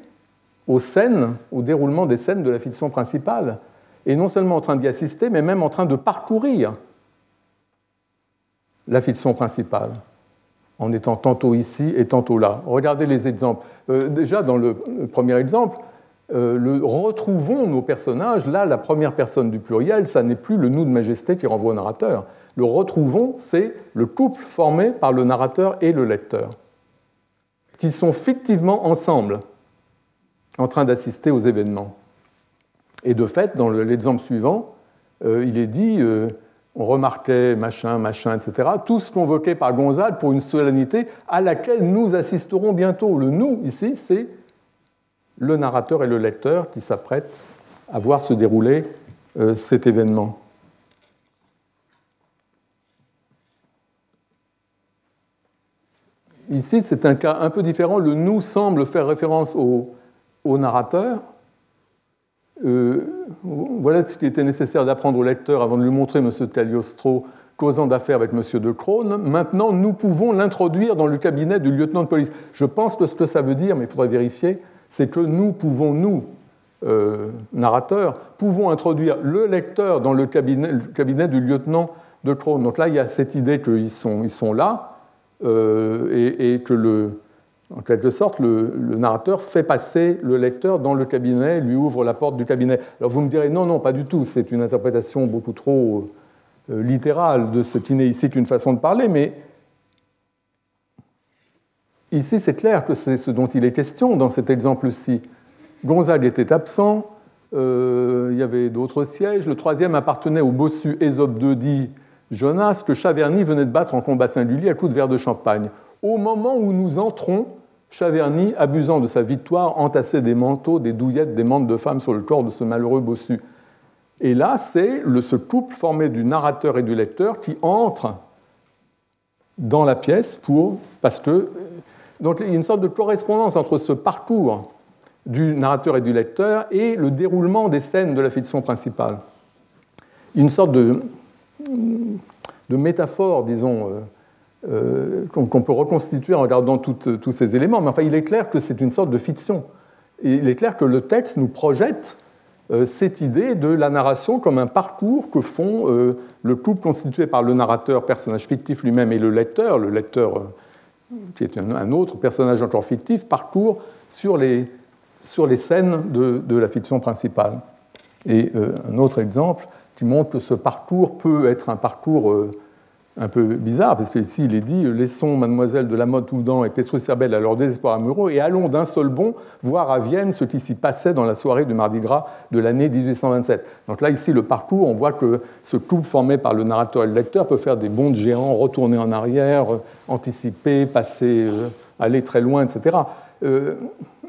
scènes, au déroulement des scènes de la fiction principale. Et non seulement en train d'y assister, mais même en train de parcourir la fiction principale, en étant tantôt ici et tantôt là. Regardez les exemples. Euh, déjà, dans le premier exemple, euh, le retrouvons nos personnages, là, la première personne du pluriel, ça n'est plus le nous de majesté qui renvoie au narrateur. Le retrouvons, c'est le couple formé par le narrateur et le lecteur, qui sont fictivement ensemble, en train d'assister aux événements. Et de fait, dans l'exemple suivant, euh, il est dit, euh, on remarquait machin, machin, etc., tous convoqués par Gonzale pour une solennité à laquelle nous assisterons bientôt. Le nous, ici, c'est le narrateur et le lecteur qui s'apprêtent à voir se dérouler euh, cet événement. Ici, c'est un cas un peu différent. Le nous semble faire référence au, narrateur. Euh, voilà ce qui était nécessaire d'apprendre au lecteur avant de lui montrer M. Cagliostro causant d'affaires avec M. de Crone. Maintenant, nous pouvons l'introduire dans le cabinet du lieutenant de police. Je pense que ce que ça veut dire, mais il faudrait vérifier, c'est que nous pouvons, nous, euh, narrateurs, pouvons introduire le lecteur dans le cabinet, du lieutenant de Crone. Donc là, il y a cette idée qu'ils sont, ils sont là euh, et, que, le, en quelque sorte, le, narrateur fait passer le lecteur dans le cabinet, lui ouvre la porte du cabinet. Alors vous me direz, non, non, pas du tout, c'est une interprétation beaucoup trop euh, littérale de ce qui n'est ici qu'une façon de parler, mais Ici, c'est clair que c'est ce dont il est question dans cet exemple-ci. Gonzague était absent, euh, il y avait d'autres sièges. Le troisième appartenait au bossu Ésope dit Jonas, que Chaverny venait de battre en combat singulier à coups de verre de champagne. Au moment où nous entrons, Chaverny, abusant de sa victoire, entassait des manteaux, des douillettes, des mantes de femmes sur le corps de ce malheureux bossu. Et là, c'est ce couple formé du narrateur et du lecteur qui entre dans la pièce pour, parce que donc il y a une sorte de correspondance entre ce parcours du narrateur et du lecteur et le déroulement des scènes de la fiction principale. Une sorte de, de métaphore, disons, euh, euh, qu'on peut reconstituer en regardant tous ces éléments. Mais enfin, il est clair que c'est une sorte de fiction. Il est clair que le texte nous projette euh, cette idée de la narration comme un parcours que font le couple constitué par le narrateur, personnage fictif lui-même, et le lecteur, le lecteur qui est un autre personnage encore fictif, parcourt sur les, scènes de la fiction principale. Et un autre exemple qui montre que ce parcours peut être un parcours un peu bizarre, parce qu'ici il est dit Laissons mademoiselle de la mode Toudan et Petrus Sabelle à leur désespoir amoureux et allons d'un seul bond voir à Vienne ce qui s'y passait dans la soirée du Mardi Gras de l'année 1827. Donc là, ici, le parcours, on voit que ce couple formé par le narrateur et le lecteur peut faire des bonds de géants, retourner en arrière, euh, anticiper, passer, euh, aller très loin, etc. Euh,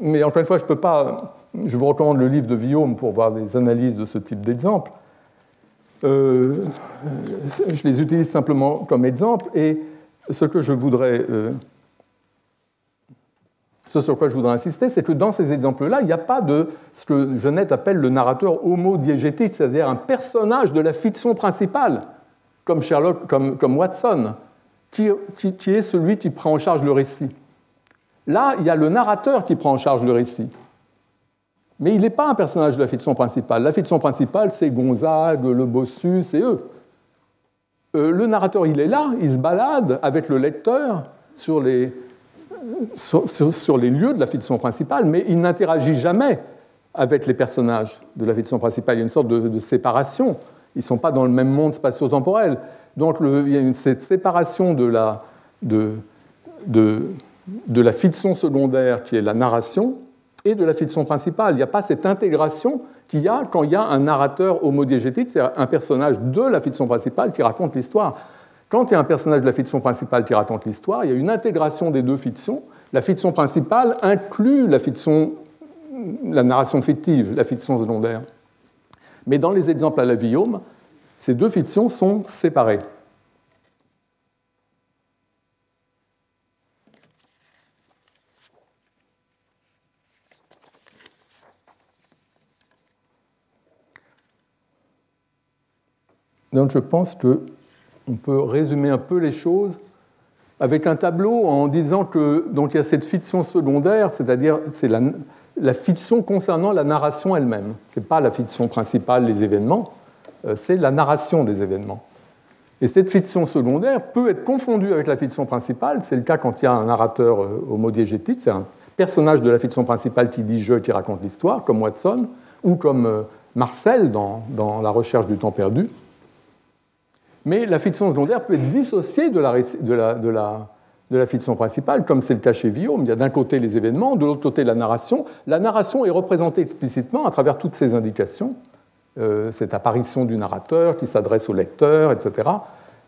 mais encore une fois, je peux pas. Je vous recommande le livre de Guillaume pour voir des analyses de ce type d'exemple. Euh, je les utilise simplement comme exemple et ce que je voudrais, euh, ce sur quoi je voudrais insister, c'est que dans ces exemples-là, il n'y a pas de ce que Jeannette appelle le narrateur homodiégétique, c'est-à-dire un personnage de la fiction principale, comme Sherlock, comme, Watson, qui est celui qui prend en charge le récit. Là, il y a le narrateur qui prend en charge le récit mais il n'est pas un personnage de la fiction principale. La fiction principale, c'est Gonzague, le bossu, c'est eux. Euh, le narrateur, il est là, il se balade avec le lecteur sur les, lieux de la fiction principale, mais il n'interagit jamais avec les personnages de la fiction principale. Il y a une sorte de, séparation. Ils ne sont pas dans le même monde spatio-temporel. Donc il y a cette séparation de la fiction secondaire qui est la narration et de la fiction principale. Il n'y a pas cette intégration qu'il y a quand il y a un narrateur homodiégétique, c'est un personnage de la fiction principale qui raconte l'histoire. Quand il y a un personnage de la fiction principale qui raconte l'histoire, il y a une intégration des deux fictions. La fiction principale inclut la fiction, la narration fictive, la fiction secondaire. Mais dans les exemples à la Guillaume, ces deux fictions sont séparées. Donc je pense qu'on peut résumer un peu les choses avec un tableau en disant que donc il y a cette fiction secondaire, c'est-à-dire c'est la, fiction concernant la narration elle-même. Ce n'est pas la fiction principale, les événements, euh, c'est la narration des événements. Et cette fiction secondaire peut être confondue avec la fiction principale. C'est le cas quand il y a un narrateur euh, homodiégétique, c'est un personnage de la fiction principale qui dit je, qui raconte l'histoire, comme Watson, ou comme euh, Marcel dans La recherche du temps perdu mais la fiction secondaire peut être dissociée de la, fiction principale, comme c'est le cas chez Guillaume. Il y a d'un côté les événements, de l'autre côté la narration. La narration est représentée explicitement à travers toutes ces indications, euh, cette apparition du narrateur qui s'adresse au lecteur, etc.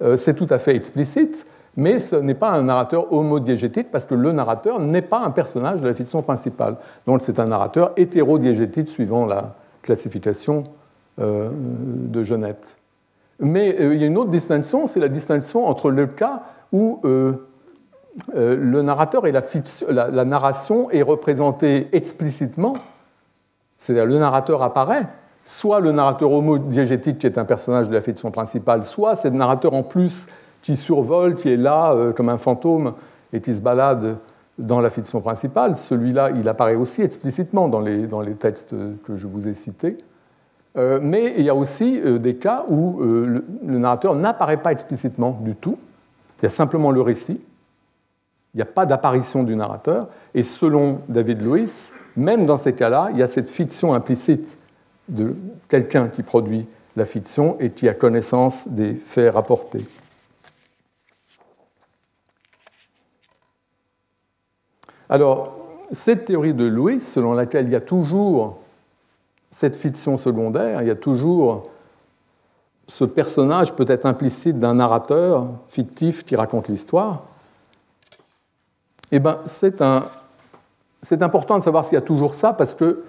Euh, c'est tout à fait explicite, mais ce n'est pas un narrateur homodiégétique parce que le narrateur n'est pas un personnage de la fiction principale. Donc c'est un narrateur hétérodiégétique suivant la classification euh, de Jeannette. Mais euh, il y a une autre distinction, c'est la distinction entre le cas où euh, euh, le narrateur et la, narration est représentée explicitement, c'est-à-dire le narrateur apparaît, soit le narrateur homodiégétique qui est un personnage de la fiction principale, soit c'est le narrateur en plus qui survole, qui est là comme un fantôme et qui se balade dans la fiction principale. Celui-là, il apparaît aussi explicitement dans les textes que je vous ai cités. Euh, mais il y a aussi euh, des cas où euh, le, narrateur n'apparaît pas explicitement du tout. Il y a simplement le récit. Il n'y a pas d'apparition du narrateur. Et selon David Lewis, même dans ces cas-là, il y a cette fiction implicite de quelqu'un qui produit la fiction et qui a connaissance des faits rapportés. Alors, cette théorie de Lewis, selon laquelle il y a toujours cette fiction secondaire, il y a toujours ce personnage peut-être implicite d'un narrateur fictif qui raconte l'histoire. Eh ben, c'est un, important de savoir s'il y a toujours ça parce que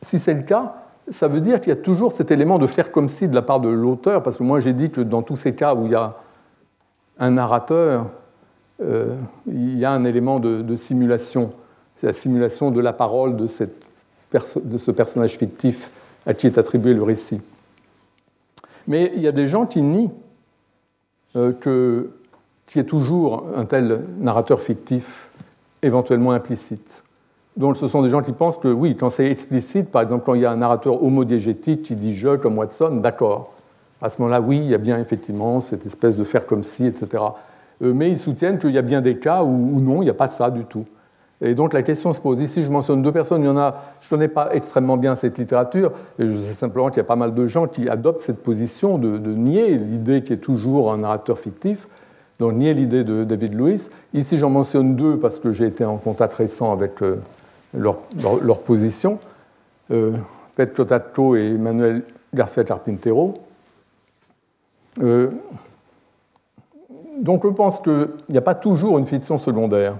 si c'est le cas, ça veut dire qu'il y a toujours cet élément de faire comme si de la part de l'auteur, parce que moi j'ai dit que dans tous ces cas où il y a un narrateur, euh, il y a un élément de, simulation. C'est la simulation de la parole de, de, ce personnage fictif à qui est attribué le récit. Mais il y a des gens qui nient euh, qu'il y ait toujours un tel narrateur fictif, éventuellement implicite. Donc ce sont des gens qui pensent que oui, quand c'est explicite, par exemple quand il y a un narrateur homodiégétique qui dit je comme Watson, d'accord. À ce moment-là, oui, il y a bien effectivement cette espèce de faire comme si, etc. Euh, mais ils soutiennent qu'il y a bien des cas où, non, il n'y a pas ça du tout. Et donc la question se pose. Ici, je mentionne deux personnes. Il y en a, je ne connais pas extrêmement bien cette littérature, et je sais simplement qu'il y a pas mal de gens qui adoptent cette position de, nier l'idée qui est toujours un narrateur fictif, donc nier l'idée de David Lewis. Ici, j'en mentionne deux parce que j'ai été en contact récent avec euh, leur, position. Euh, Petro et Emmanuel Garcia Carpintero. Euh, donc je pense qu'il n'y a pas toujours une fiction secondaire.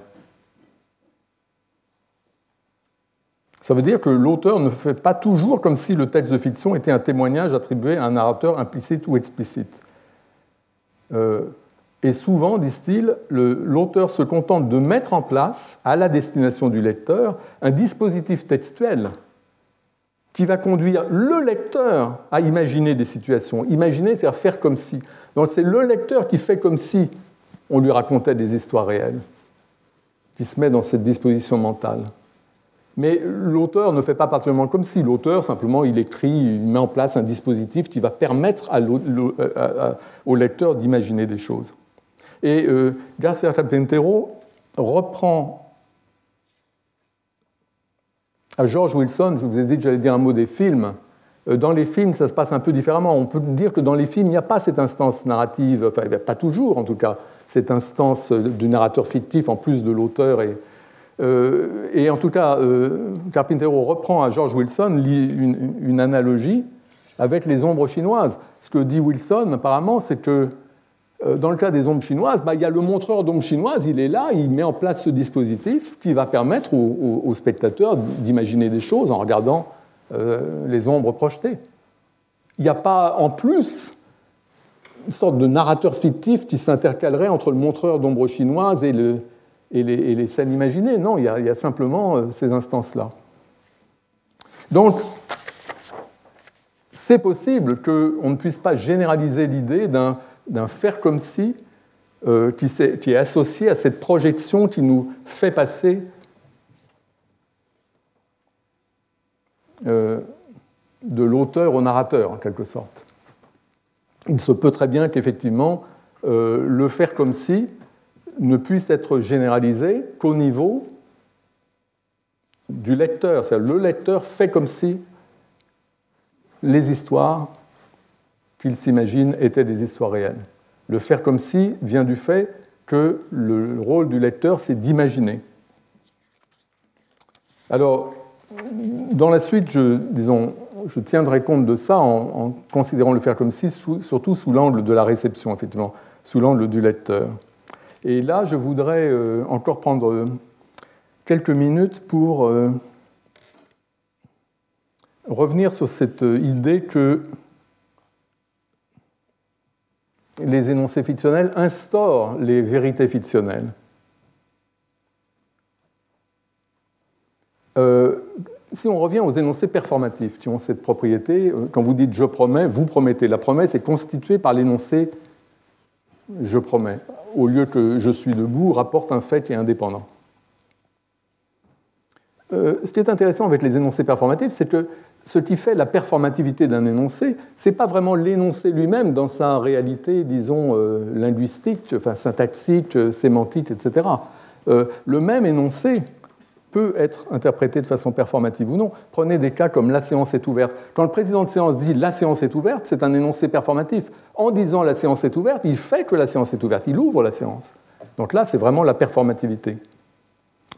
Ça veut dire que l'auteur ne fait pas toujours comme si le texte de fiction était un témoignage attribué à un narrateur implicite ou explicite. Euh, et souvent, disent-ils, l'auteur se contente de mettre en place, à la destination du lecteur, un dispositif textuel qui va conduire le lecteur à imaginer des situations. Imaginer, c'est faire comme si. Donc c'est le lecteur qui fait comme si on lui racontait des histoires réelles, qui se met dans cette disposition mentale. Mais l'auteur ne fait pas particulièrement comme si. L'auteur, simplement, il écrit, il met en place un dispositif qui va permettre au lecteur d'imaginer des choses. Et euh, Garcia reprend à George Wilson, je vous ai dit que j'allais dire un mot des films. Euh, dans les films, ça se passe un peu différemment. On peut dire que dans les films, il n'y a pas cette instance narrative, enfin, pas toujours en tout cas, cette instance du narrateur fictif en plus de l'auteur. Et, euh, et, en tout cas, euh, Carpintero reprend à George Wilson une, une, analogie avec les ombres chinoises. Ce que dit Wilson, apparemment, c'est que euh, dans le cas des ombres chinoises, bah, il y a le montreur d'ombres chinoises, il est là, il met en place ce dispositif qui va permettre aux, spectateurs d'imaginer des choses en regardant les ombres projetées. Il n'y a pas en plus une sorte de narrateur fictif qui s'intercalerait entre le montreur d'ombres chinoises et, les, scènes imaginées. Non, il y a, simplement euh, ces instances-là. Donc, c'est possible qu'on ne puisse pas généraliser l'idée d'un faire comme si euh, qui, est, associé à cette projection qui nous fait passer euh, de l'auteur au narrateur, en quelque sorte. Il se peut très bien qu'effectivement, le faire comme si ne puisse être généralisé qu'au niveau du lecteur. C'est-à-dire le lecteur fait comme si les histoires qu'il s'imagine étaient des histoires réelles. Le faire comme si vient du fait que le rôle du lecteur, c'est d'imaginer. Alors, dans la suite, je, tiendrai compte de ça en, considérant le faire comme si, surtout sous l'angle de la réception, effectivement, sous l'angle du lecteur. Et là, je voudrais euh, encore prendre quelques minutes pour euh, revenir sur cette idée que les énoncés fictionnels instaurent les vérités fictionnelles. Euh, si on revient aux énoncés performatifs qui ont cette propriété, euh, quand vous dites je promets, vous promettez. La promesse est constituée par l'énoncé je promets, au lieu que je suis debout, rapporte un fait qui est indépendant. Euh, ce qui est intéressant avec les énoncés performatifs, c'est que ce qui fait la performativité d'un énoncé, ce n'est pas vraiment l'énoncé lui-même dans sa réalité, disons, euh, linguistique, syntaxique, euh, sémantique, etc. Le même énoncé peut être interprété de façon performative ou non. Prenez des cas comme la séance est ouverte. Quand le président de séance dit la séance est ouverte, c'est un énoncé performatif. En disant la séance est ouverte, il fait que la séance est ouverte, il ouvre la séance. Donc là, c'est vraiment la performativité.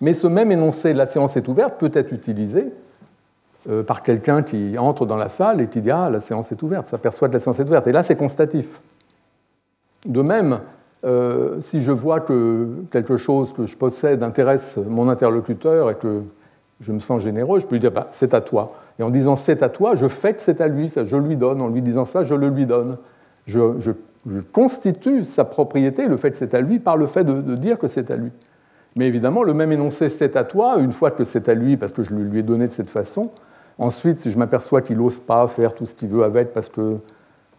Mais ce même énoncé la séance est ouverte peut être utilisé euh, par quelqu'un qui entre dans la salle et qui dit Ah, la séance est ouverte, s'aperçoit que la séance est ouverte. Et là, c'est constatif. De même, euh, si je vois que quelque chose que je possède intéresse mon interlocuteur et que je me sens généreux, je peux lui dire bah, C'est à toi. Et en disant C'est à toi, je fais que c'est à lui, ça, je lui donne. En lui disant ça, je le lui donne. Je, constitue sa propriété, le fait que c'est à lui, par le fait de, dire que c'est à lui. Mais évidemment, le même énoncé c'est à toi, une fois que c'est à lui, parce que je lui ai donné de cette façon, ensuite, si je m'aperçois qu'il n'ose pas faire tout ce qu'il veut avec parce qu'il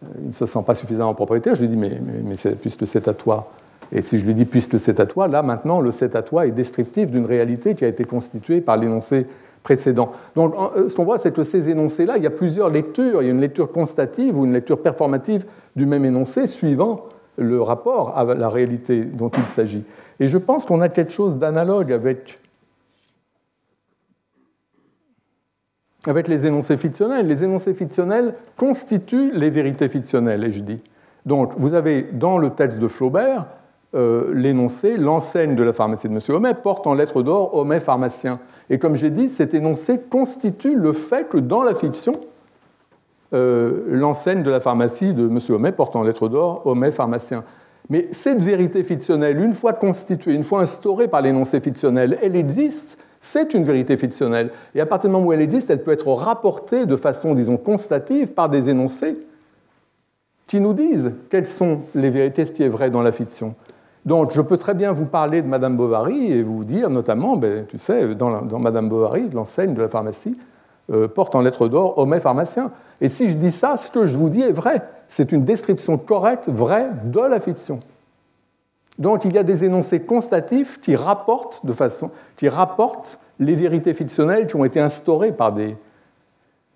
euh, ne se sent pas suffisamment propriétaire, je lui dis mais, mais, mais puisque c'est à toi. Et si je lui dis puisque c'est à toi, là maintenant, le c'est à toi est descriptif d'une réalité qui a été constituée par l'énoncé précédent. Donc, euh, ce qu'on voit, c'est que ces énoncés-là, il y a plusieurs lectures. Il y a une lecture constative ou une lecture performative du même énoncé suivant le rapport à la réalité dont il s'agit. Et je pense qu'on a quelque chose d'analogue avec, avec les énoncés fictionnels. Les énoncés fictionnels constituent les vérités fictionnelles, et je dis. Donc, vous avez dans le texte de Flaubert euh, l'énoncé L'enseigne de la pharmacie de M. Homais porte en lettres d'or Homais pharmacien. Et comme j'ai dit, cet énoncé constitue le fait que dans la fiction, euh, l'enseigne de la pharmacie de M. Homais porte en lettres d'or Homais pharmacien. Mais cette vérité fictionnelle, une fois constituée, une fois instaurée par l'énoncé fictionnel, elle existe, c'est une vérité fictionnelle. Et à partir du moment où elle existe, elle peut être rapportée de façon, disons, constative par des énoncés qui nous disent quelles sont les vérités, ce qui est vrai dans la fiction. Donc je peux très bien vous parler de Madame Bovary et vous dire notamment, ben, tu sais, dans, Madame Bovary, l'enseigne de la pharmacie, euh, porte en lettres d'or Homais pharmacien. Et si je dis ça, ce que je vous dis est vrai. C'est une description correcte, vraie de la fiction. Donc il y a des énoncés constatifs qui rapportent, de façon, qui rapportent les vérités fictionnelles qui ont été instaurées par, des,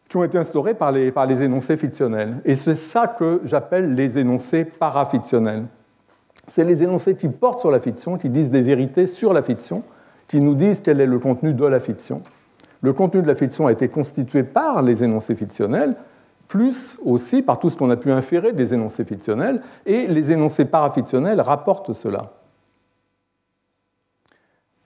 qui ont été instaurées par, les, par les énoncés fictionnels. Et c'est ça que j'appelle les énoncés parafictionnels c'est les énoncés qui portent sur la fiction, qui disent des vérités sur la fiction, qui nous disent quel est le contenu de la fiction. Le contenu de la fiction a été constitué par les énoncés fictionnels, plus aussi par tout ce qu'on a pu inférer des énoncés fictionnels, et les énoncés parafictionnels rapportent cela.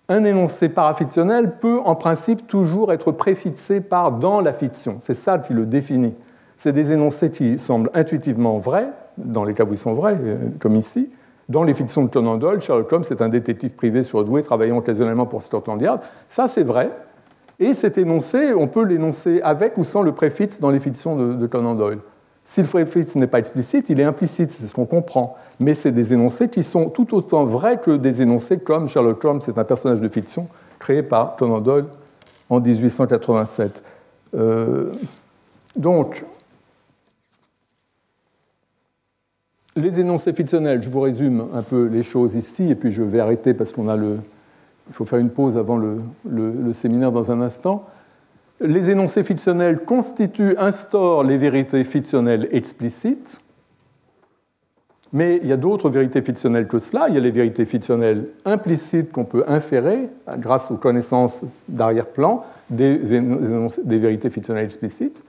Un énoncé parafictionnel peut en principe toujours être préfixé par dans la fiction. C'est ça qui le définit. C'est des énoncés qui semblent intuitivement vrais, dans les cas où ils sont vrais, euh, comme ici, dans les fictions de Conan Doyle, Sherlock Holmes est un détective privé surdoué travaillant occasionnellement pour Scotland Yard. Ça, c'est vrai. Et cet énoncé, on peut l'énoncer avec ou sans le préfixe dans les fictions de, Conan Doyle. Si le préfixe n'est pas explicite, il est implicite, c'est ce qu'on comprend. Mais c'est des énoncés qui sont tout autant vrais que des énoncés comme Sherlock Holmes, c'est un personnage de fiction créé par Conan Doyle en 1887. Euh, donc, les énoncés fictionnels, je vous résume un peu les choses ici, et puis je vais arrêter parce qu'on a le. Il faut faire une pause avant le, séminaire dans un instant. Les énoncés fictionnels constituent, instaurent les vérités fictionnelles explicites, mais il y a d'autres vérités fictionnelles que cela. Il y a les vérités fictionnelles implicites qu'on peut inférer grâce aux connaissances d'arrière-plan des, vérités fictionnelles explicites.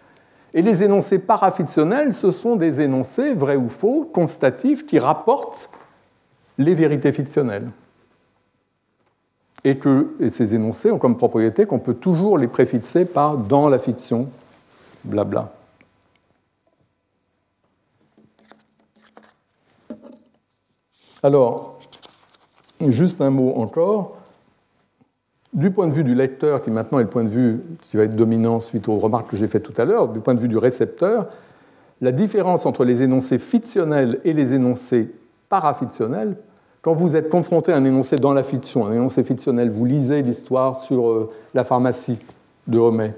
Et les énoncés parafictionnels, ce sont des énoncés, vrais ou faux, constatifs, qui rapportent les vérités fictionnelles. Et que ces énoncés ont comme propriété qu'on peut toujours les préfixer par dans la fiction, blabla. Alors, juste un mot encore du point de vue du lecteur, qui maintenant est le point de vue qui va être dominant suite aux remarques que j'ai faites tout à l'heure, du point de vue du récepteur, la différence entre les énoncés fictionnels et les énoncés parafictionnels, quand vous êtes confronté à un énoncé dans la fiction, un énoncé fictionnel, vous lisez l'histoire sur euh, la pharmacie de Homais,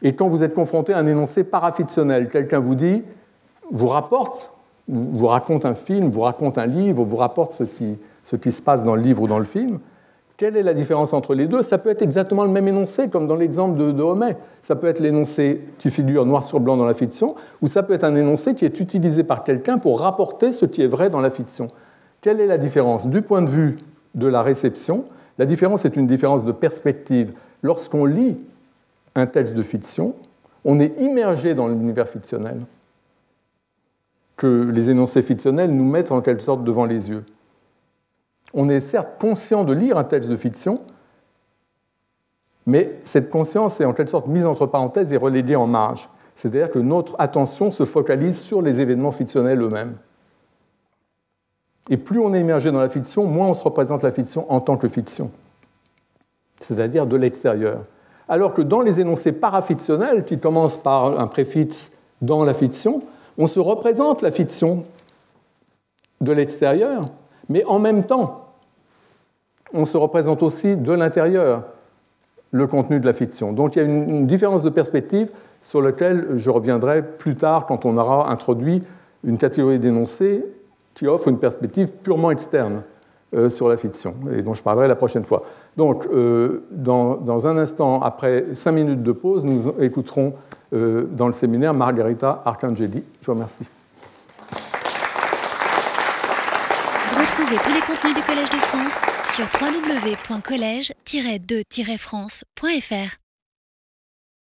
et quand vous êtes confronté à un énoncé parafictionnel, quelqu'un vous dit, vous rapporte, vous raconte un film, vous raconte un livre, vous rapporte ce qui, se passe dans le livre ou dans le film, quelle est la différence entre les deux? Ça peut être exactement le même énoncé, comme dans l'exemple de, de, Homais. Ça peut être l'énoncé qui figure noir sur blanc dans la fiction, ou ça peut être un énoncé qui est utilisé par quelqu'un pour rapporter ce qui est vrai dans la fiction. Quelle est la différence Du point de vue de la réception, la différence est une différence de perspective. Lorsqu'on lit un texte de fiction, on est immergé dans l'univers fictionnel que les énoncés fictionnels nous mettent en quelque sorte devant les yeux on est certes conscient de lire un texte de fiction, mais cette conscience est en quelque sorte mise entre parenthèses et reléguée en marge. C'est-à-dire que notre attention se focalise sur les événements fictionnels eux-mêmes. Et plus on est immergé dans la fiction, moins on se représente la fiction en tant que fiction, c'est-à-dire de l'extérieur. Alors que dans les énoncés parafictionnels, qui commencent par un préfixe dans la fiction, on se représente la fiction de l'extérieur, mais en même temps, on se représente aussi de l'intérieur le contenu de la fiction. Donc il y a une, différence de perspective sur laquelle je reviendrai plus tard quand on aura introduit une catégorie d'énoncés qui offre une perspective purement externe euh, sur la fiction, et dont je parlerai la prochaine fois. Donc, euh, dans, un instant, après cinq minutes de pause, nous écouterons euh, dans le séminaire Margarita Arcangeli. Je vous remercie. Retrouvez tous les contenus du Collège de France sur www.colège-2-france.fr.